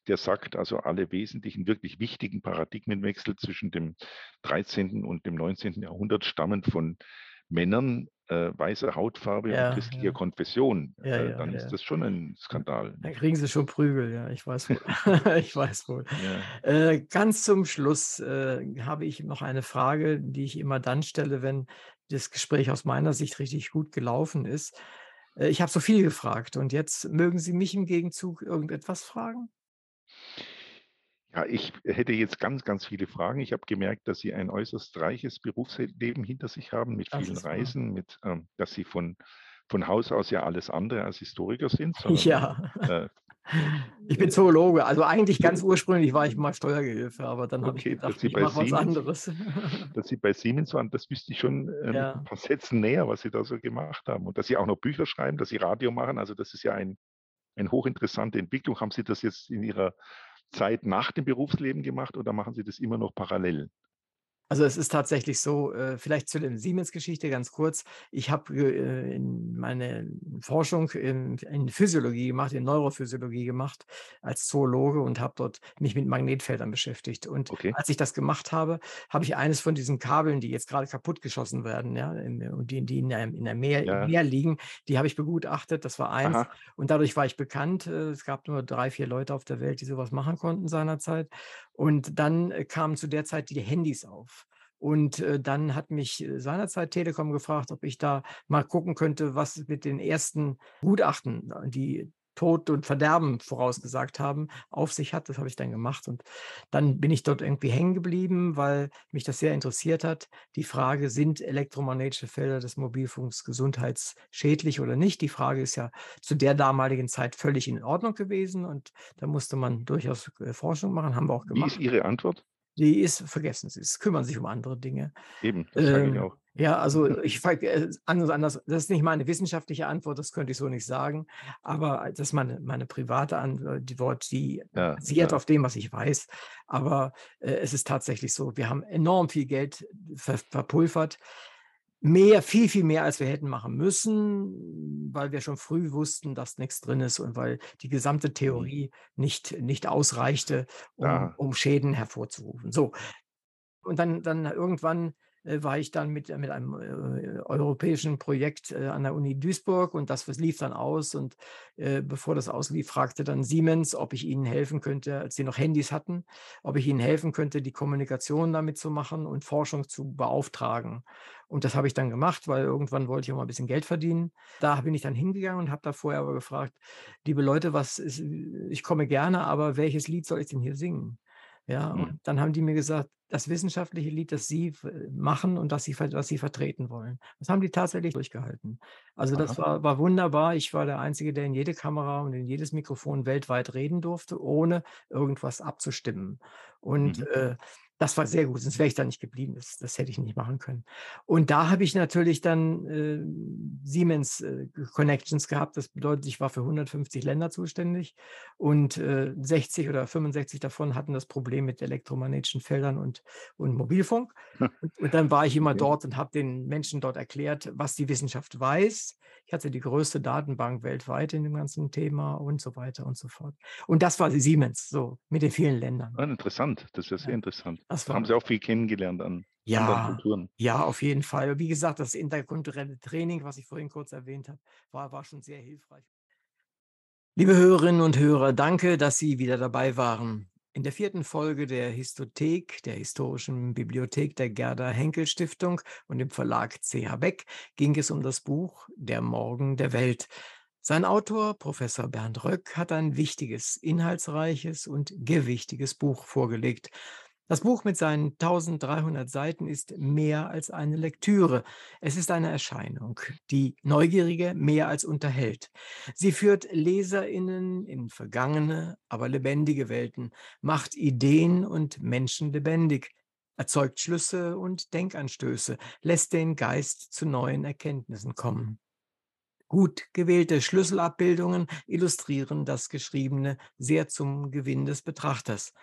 der sagt, also alle wesentlichen, wirklich wichtigen Paradigmenwechsel zwischen dem 13. und dem 19. Jahrhundert stammen von Männern äh, weißer Hautfarbe Ja, und christlicher ja. Konfession, Ja, äh, dann ist das schon ein Skandal. Dann nicht? kriegen Sie schon Prügel, ja, ich weiß wohl. Ich weiß wohl. Äh, ganz zum Schluss äh, habe ich noch eine Frage, die ich immer dann stelle, wenn das Gespräch aus meiner Sicht richtig gut gelaufen ist. Äh, ich habe so viel gefragt und jetzt mögen Sie mich im Gegenzug irgendetwas fragen? Ja, ich hätte jetzt ganz, ganz viele Fragen. Ich habe gemerkt, dass Sie ein äußerst reiches Berufsleben hinter sich haben, mit Das vielen wahr. Reisen, mit, ähm, dass Sie von, von Haus aus ja alles andere als Historiker sind, sondern Ja. äh, Ich bin Zoologe. Also eigentlich ganz ursprünglich war ich mal Steuergehilfe, aber dann habe ich Okay, gedacht, dass Sie ich bei mache was Siemens- anderes. dass Sie bei Siemens waren, das wüsste ich schon äh, mit Ja. ein paar Sätzen näher, was Sie da so gemacht haben. Und dass Sie auch noch Bücher schreiben, dass Sie Radio machen, also das ist ja ein, eine hochinteressante Entwicklung. Haben Sie das jetzt in Ihrer Zeit nach dem Berufsleben gemacht oder machen Sie das immer noch parallel? Also es ist tatsächlich so, äh, vielleicht zu der Siemens-Geschichte ganz kurz. Ich habe äh, in meine Forschung in, in Physiologie gemacht, in Neurophysiologie gemacht als Zoologe und habe dort mich mit Magnetfeldern beschäftigt. Und Okay. als ich das gemacht habe, habe ich eines von diesen Kabeln, die jetzt gerade kaputt geschossen werden, ja, und die, die in einem, in einem Meer, Ja. Meer liegen, die habe ich begutachtet. Das war eins. Aha, Und dadurch war ich bekannt. Äh, Es gab nur drei, vier Leute auf der Welt, die sowas machen konnten seinerzeit. Und dann äh, kamen zu der Zeit die Handys auf. Und äh, dann hat mich äh, seinerzeit Telekom gefragt, ob ich da mal gucken könnte, was mit den ersten Gutachten, die Tod und Verderben vorausgesagt haben, auf sich hat. Das habe ich dann gemacht. Und dann bin ich dort irgendwie hängen geblieben, weil mich das sehr interessiert hat. Die Frage, sind elektromagnetische Felder des Mobilfunks gesundheitsschädlich oder nicht? Die Frage ist ja zu der damaligen Zeit völlig in Ordnung gewesen. Und da musste man durchaus äh, Forschung machen, haben wir auch wie gemacht. ist Ihre Antwort? Die ist, vergessen Sie es, kümmern sich um andere Dinge. Eben, das sage ich Ähm, auch. Ja, also ich frage äh, anders, anders, das ist nicht meine wissenschaftliche Antwort, das könnte ich so nicht sagen, aber das ist meine, meine private Antwort, die Wort, die Ja, basiert ja. auf dem, was ich weiß. Aber äh, es ist tatsächlich so, wir haben enorm viel Geld ver verpulvert. Mehr, viel, viel mehr, als wir hätten machen müssen, weil wir schon früh wussten, dass nichts drin ist und weil die gesamte Theorie nicht, nicht ausreichte, um, Ja. um Schäden hervorzurufen. So. Und dann, dann irgendwann war ich dann mit, mit einem äh, europäischen Projekt äh, an der Uni Duisburg und das lief dann aus. Und äh, bevor das auslief, fragte dann Siemens, ob ich ihnen helfen könnte, als sie noch Handys hatten, ob ich ihnen helfen könnte, die Kommunikation damit zu machen und Forschung zu beauftragen. Und das habe ich dann gemacht, weil irgendwann wollte ich auch mal ein bisschen Geld verdienen. Da bin ich dann hingegangen und habe da vorher aber gefragt, liebe Leute, was ist, ich komme gerne, aber welches Lied soll ich denn hier singen? Ja, Hm. und dann haben die mir gesagt, das wissenschaftliche Lied, das sie äh, machen und das sie, was sie vertreten wollen. Das haben die tatsächlich durchgehalten. Also das war, war wunderbar. Ich war der Einzige, der in jede Kamera und in jedes Mikrofon weltweit reden durfte, ohne irgendwas abzustimmen. Und Mhm. äh, das war sehr gut, sonst wäre ich da nicht geblieben. Das, das hätte ich nicht machen können. Und da habe ich natürlich dann äh, Siemens äh, Connections gehabt. Das bedeutet, ich war für 150 Länder zuständig und äh, 60 oder 65 davon hatten das Problem mit elektromagnetischen Feldern und, und Mobilfunk. Und, und dann war ich immer Okay. dort und habe den Menschen dort erklärt, was die Wissenschaft weiß. Ich hatte die größte Datenbank weltweit in dem ganzen Thema und so weiter und so fort. Und das war Siemens, so mit den vielen Ländern. Ah, interessant, das ist ja sehr Ja. interessant. Das Da haben war, Sie auch viel kennengelernt an anderen ja, Kulturen. ja, auf jeden Fall. Wie gesagt, das interkulturelle Training, was ich vorhin kurz erwähnt habe, war, war schon sehr hilfreich. Liebe Hörerinnen und Hörer, danke, dass Sie wieder dabei waren. In der vierten Folge der Histothek, der historischen Bibliothek der Gerda Henkel Stiftung und dem Verlag CH Beck, ging es um das Buch Der Morgen der Welt. Sein Autor, Professor Bernd Röck, hat ein wichtiges, inhaltsreiches und gewichtiges Buch vorgelegt. Das Buch mit seinen 1300 Seiten ist mehr als eine Lektüre. Es ist eine Erscheinung, die Neugierige mehr als unterhält. Sie führt Leserinnen in vergangene, aber lebendige Welten, macht Ideen und Menschen lebendig, erzeugt Schlüsse und Denkanstöße, lässt den Geist zu neuen Erkenntnissen kommen. Gut gewählte Schlüsselabbildungen illustrieren das Geschriebene sehr zum Gewinn des Betrachters.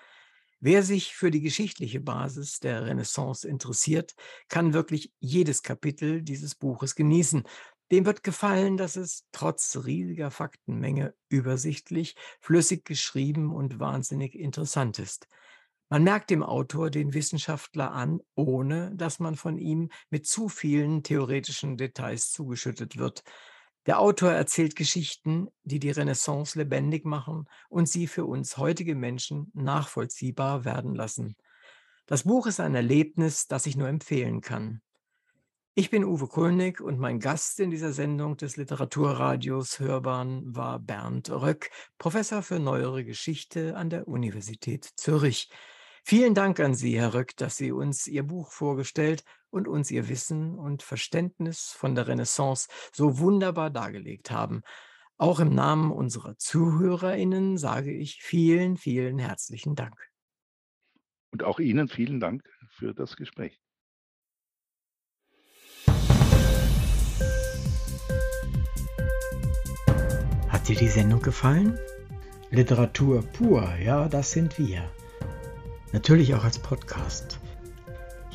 Wer sich für die geschichtliche Basis der Renaissance interessiert, kann wirklich jedes Kapitel dieses Buches genießen. Dem wird gefallen, dass es trotz riesiger Faktenmenge übersichtlich, flüssig geschrieben und wahnsinnig interessant ist. Man merkt dem Autor den Wissenschaftler an, ohne dass man von ihm mit zu vielen theoretischen Details zugeschüttet wird. Der Autor erzählt Geschichten, die die Renaissance lebendig machen und sie für uns heutige Menschen nachvollziehbar werden lassen. Das Buch ist ein Erlebnis, das ich nur empfehlen kann. Ich bin Uwe Kulnig und mein Gast in dieser Sendung des Literaturradios Hörbahn war Bernd Röck, Professor für Neuere Geschichte an der Universität Zürich. Vielen Dank an Sie, Herr Röck, dass Sie uns Ihr Buch vorgestellt und uns Ihr Wissen und Verständnis von der Renaissance so wunderbar dargelegt haben. Auch im Namen unserer Zuhörerinnen sage ich vielen, vielen herzlichen Dank. Und auch Ihnen vielen Dank für das Gespräch. Hat dir die Sendung gefallen? Literatur pur, ja, das sind wir natürlich auch als Podcast.